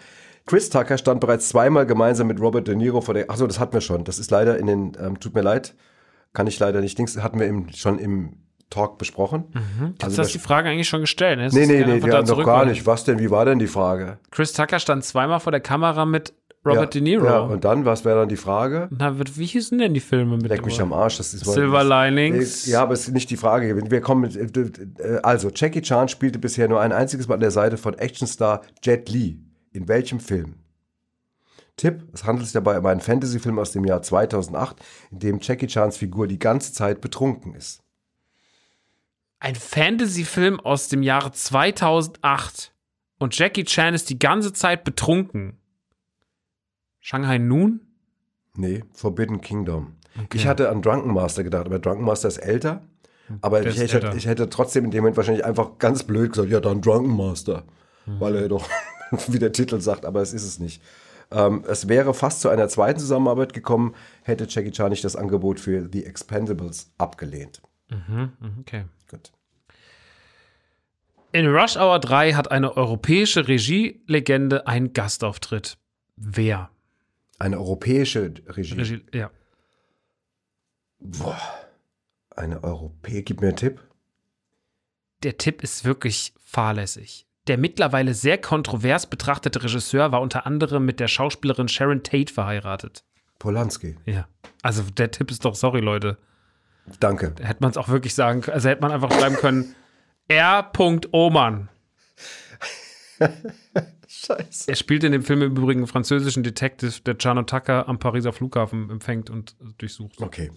Chris Tucker stand bereits zweimal gemeinsam mit Robert De Niro vor der. Achso, das hatten wir schon. Das ist leider in den. Ähm, tut mir leid, kann ich leider nicht. Dings hatten wir im, schon im Talk besprochen. Jetzt Also hast du das- die Frage eigentlich schon gestellt. Ne? Jetzt Nee, nee, nee, da haben zurück, gar oder? nicht. Was denn? Wie war denn die Frage? Chris Tucker stand zweimal vor der Kamera mit Robert ja, De Niro. Ja, und dann, was wäre dann die Frage? Na, wie hießen denn die Filme mit Leck mich am Arsch. Das ist Silver Linings. Ja, aber es ist nicht die Frage. gewesen. Wir kommen mit, äh, also, Jackie Chan spielte bisher nur ein einziges Mal an der Seite von Actionstar Jet Li. In welchem Film? Tipp: Es handelt sich dabei um einen Fantasy-Film aus dem Jahr 2008, in dem Jackie Chans Figur die ganze Zeit betrunken ist. Ein Fantasy-Film aus dem Jahre 2008. Und Jackie Chan ist die ganze Zeit betrunken. Shanghai Noon? Nee, Forbidden Kingdom. Ich hatte an Drunken Master gedacht, aber Drunken Master ist älter. Aber ich, ich, hätte, ich hätte trotzdem in dem Moment wahrscheinlich einfach ganz blöd gesagt, ja, dann Drunken Master. Mhm. Weil er doch, [LAUGHS] wie der Titel sagt, aber es ist es nicht. Ähm, es wäre fast zu einer zweiten Zusammenarbeit gekommen, hätte Jackie Chan nicht das Angebot für The Expendables abgelehnt. Mhm, okay. Gut. In Rush Hour 3 hat eine europäische Regielegende einen Gastauftritt. Wer? Eine europäische Regie. Regie, ja. Boah. Eine Europäische. Gib mir einen Tipp. Der Tipp ist wirklich fahrlässig. Der mittlerweile sehr kontrovers betrachtete Regisseur war unter anderem mit der Schauspielerin Sharon Tate verheiratet. Polanski. Ja. Also der Tipp ist doch, sorry Leute, Danke. da hätte man es auch wirklich sagen können, also hätte man einfach schreiben können, R. Oman. Scheiße. Er spielt in dem Film im Übrigen einen französischen Detective, der Chano Tucker am Pariser Flughafen empfängt und durchsucht. Okay.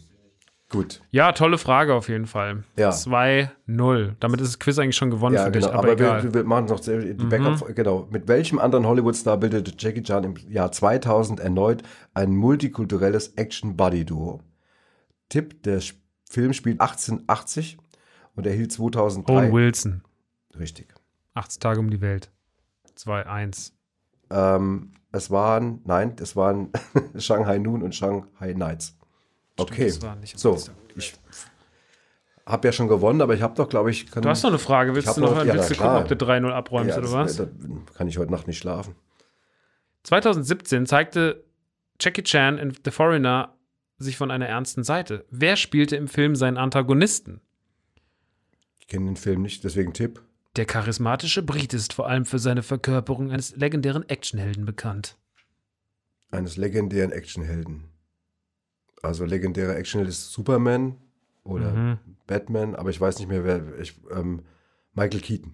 Gut. Ja, tolle Frage auf jeden Fall. Ja. 2-0. Damit ist das Quiz eigentlich schon gewonnen Ja, für genau. dich, aber, Aber, egal. Mhm. wir, wir machen noch die Backup. Genau. Mit welchem anderen Hollywood-Star bildete Jackie Chan im Jahr 2000 erneut ein multikulturelles Action-Buddy-Duo? Tipp: Der Film spielt 1880 und erhielt 2003. Owen Wilson. Richtig. 80 Tage um die Welt. 2-1. Ähm, es waren, nein, es waren [LAUGHS] Shanghai Noon und Shanghai Nights. Okay. war nicht- so, ich habe ja schon gewonnen, aber ich habe doch, glaube ich, kann, Du hast noch eine Frage. Willst du noch noch- ja, willst du gucken, ob du 3-0 abräumst ja, oder was? Da kann ich heute Nacht nicht schlafen. 2017 zeigte Jackie Chan in The Foreigner sich von einer ernsten Seite. Wer spielte im Film seinen Antagonisten? Ich kenne den Film nicht, deswegen Tipp. Der charismatische Brit ist vor allem für seine Verkörperung eines legendären Actionhelden bekannt. Eines legendären Actionhelden. Also legendärer Actionheld ist Superman oder Mhm. Batman, aber ich weiß nicht mehr, wer. Ich, ähm, Michael Keaton.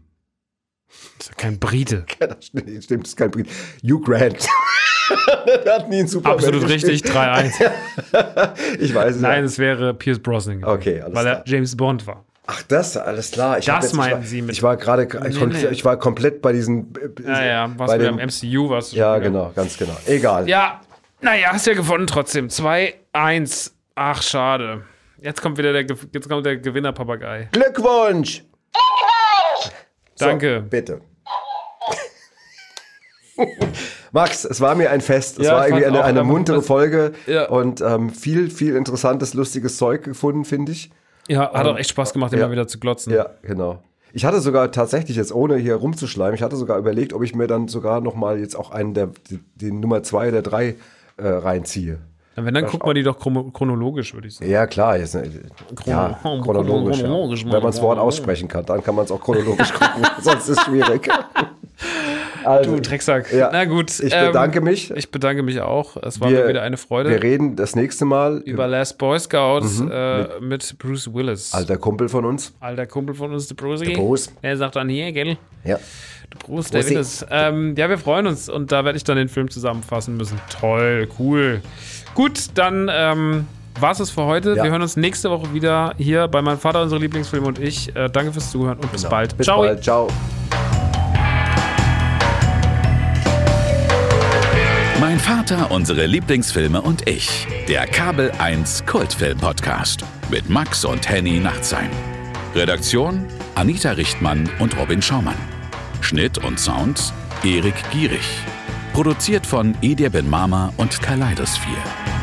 Das ist ja kein Brite. [LAUGHS] Ja, stimmt, das ist kein Brit. Hugh Grant. [LAUGHS] Der hat nie einen Superman Absolut richtig, 3-1. [LAUGHS] Ich weiß es Nein, nicht. es wäre Pierce Brosnan gewesen, Okay, alles weil er klar. James Bond war. Ach, das, alles klar. Ich Das jetzt, meinen ich war, Sie mit- Ich war gerade, ich, Nee, nee. ich war komplett bei diesen. Ja, ja, was bei mit dem, MCU warst du Ja, genau, ganz genau. Egal. Ja, naja, hast ja gewonnen trotzdem. 2-1. Ach, schade. Jetzt kommt wieder der, jetzt kommt der Gewinner-Papagei. Glückwunsch! Danke. So, bitte. [LAUGHS] Max, es war mir ein Fest. Es Ja, war irgendwie eine, eine muntere Folge Ja. und ähm, viel, viel interessantes, lustiges Zeug gefunden, finde ich. Ja, hat auch echt Spaß gemacht, immer ja. wieder zu glotzen. Ja, genau. Ich hatte sogar tatsächlich jetzt, ohne hier rumzuschleimen, ich hatte sogar überlegt, ob ich mir dann sogar noch mal jetzt auch einen der, die, die Nummer zwei oder drei äh, reinziehe. Wenn, dann guckt man die doch chrono- chronologisch, würde ich sagen. Ja, klar, jetzt, äh, ja, Chrono- chronologisch. chronologisch, ja. Wenn man das Wort aussprechen kann, dann kann man es auch chronologisch gucken, [LAUGHS] sonst ist es schwierig. [LAUGHS] Also, Du Drecksack. Ja. Na gut. Ich ähm, bedanke mich. Ich bedanke mich auch. Es war Wir- mir wieder eine Freude. Wir reden das nächste Mal über Last Boy Scouts äh, mit Bruce Willis. alter Kumpel von uns. Alter Kumpel von uns, der Bruce. Der Bruce. Der sagt dann hier, gell? Ja. Der Bruce, der. Willis. Ähm, ja, wir freuen uns und da werde ich dann den Film zusammenfassen müssen. Toll, cool. Gut, dann ähm, war es für heute. Ja. Wir hören uns nächste Woche wieder hier bei meinem Vater, unsere Lieblingsfilme und ich. Äh, danke fürs Zuhören und bis bald. Genau. Bis Ciao. bald. Ciao. Mein Vater, unsere Lieblingsfilme und ich. Der Kabel 1 Kultfilm-Podcast. Mit Max und Henny Nachtsheim. Redaktion: Anita Richtmann und Robin Schaumann. Schnitt und Sound: Erik Gierig. Produziert von Edir Ben Mama und Kaleidosphere.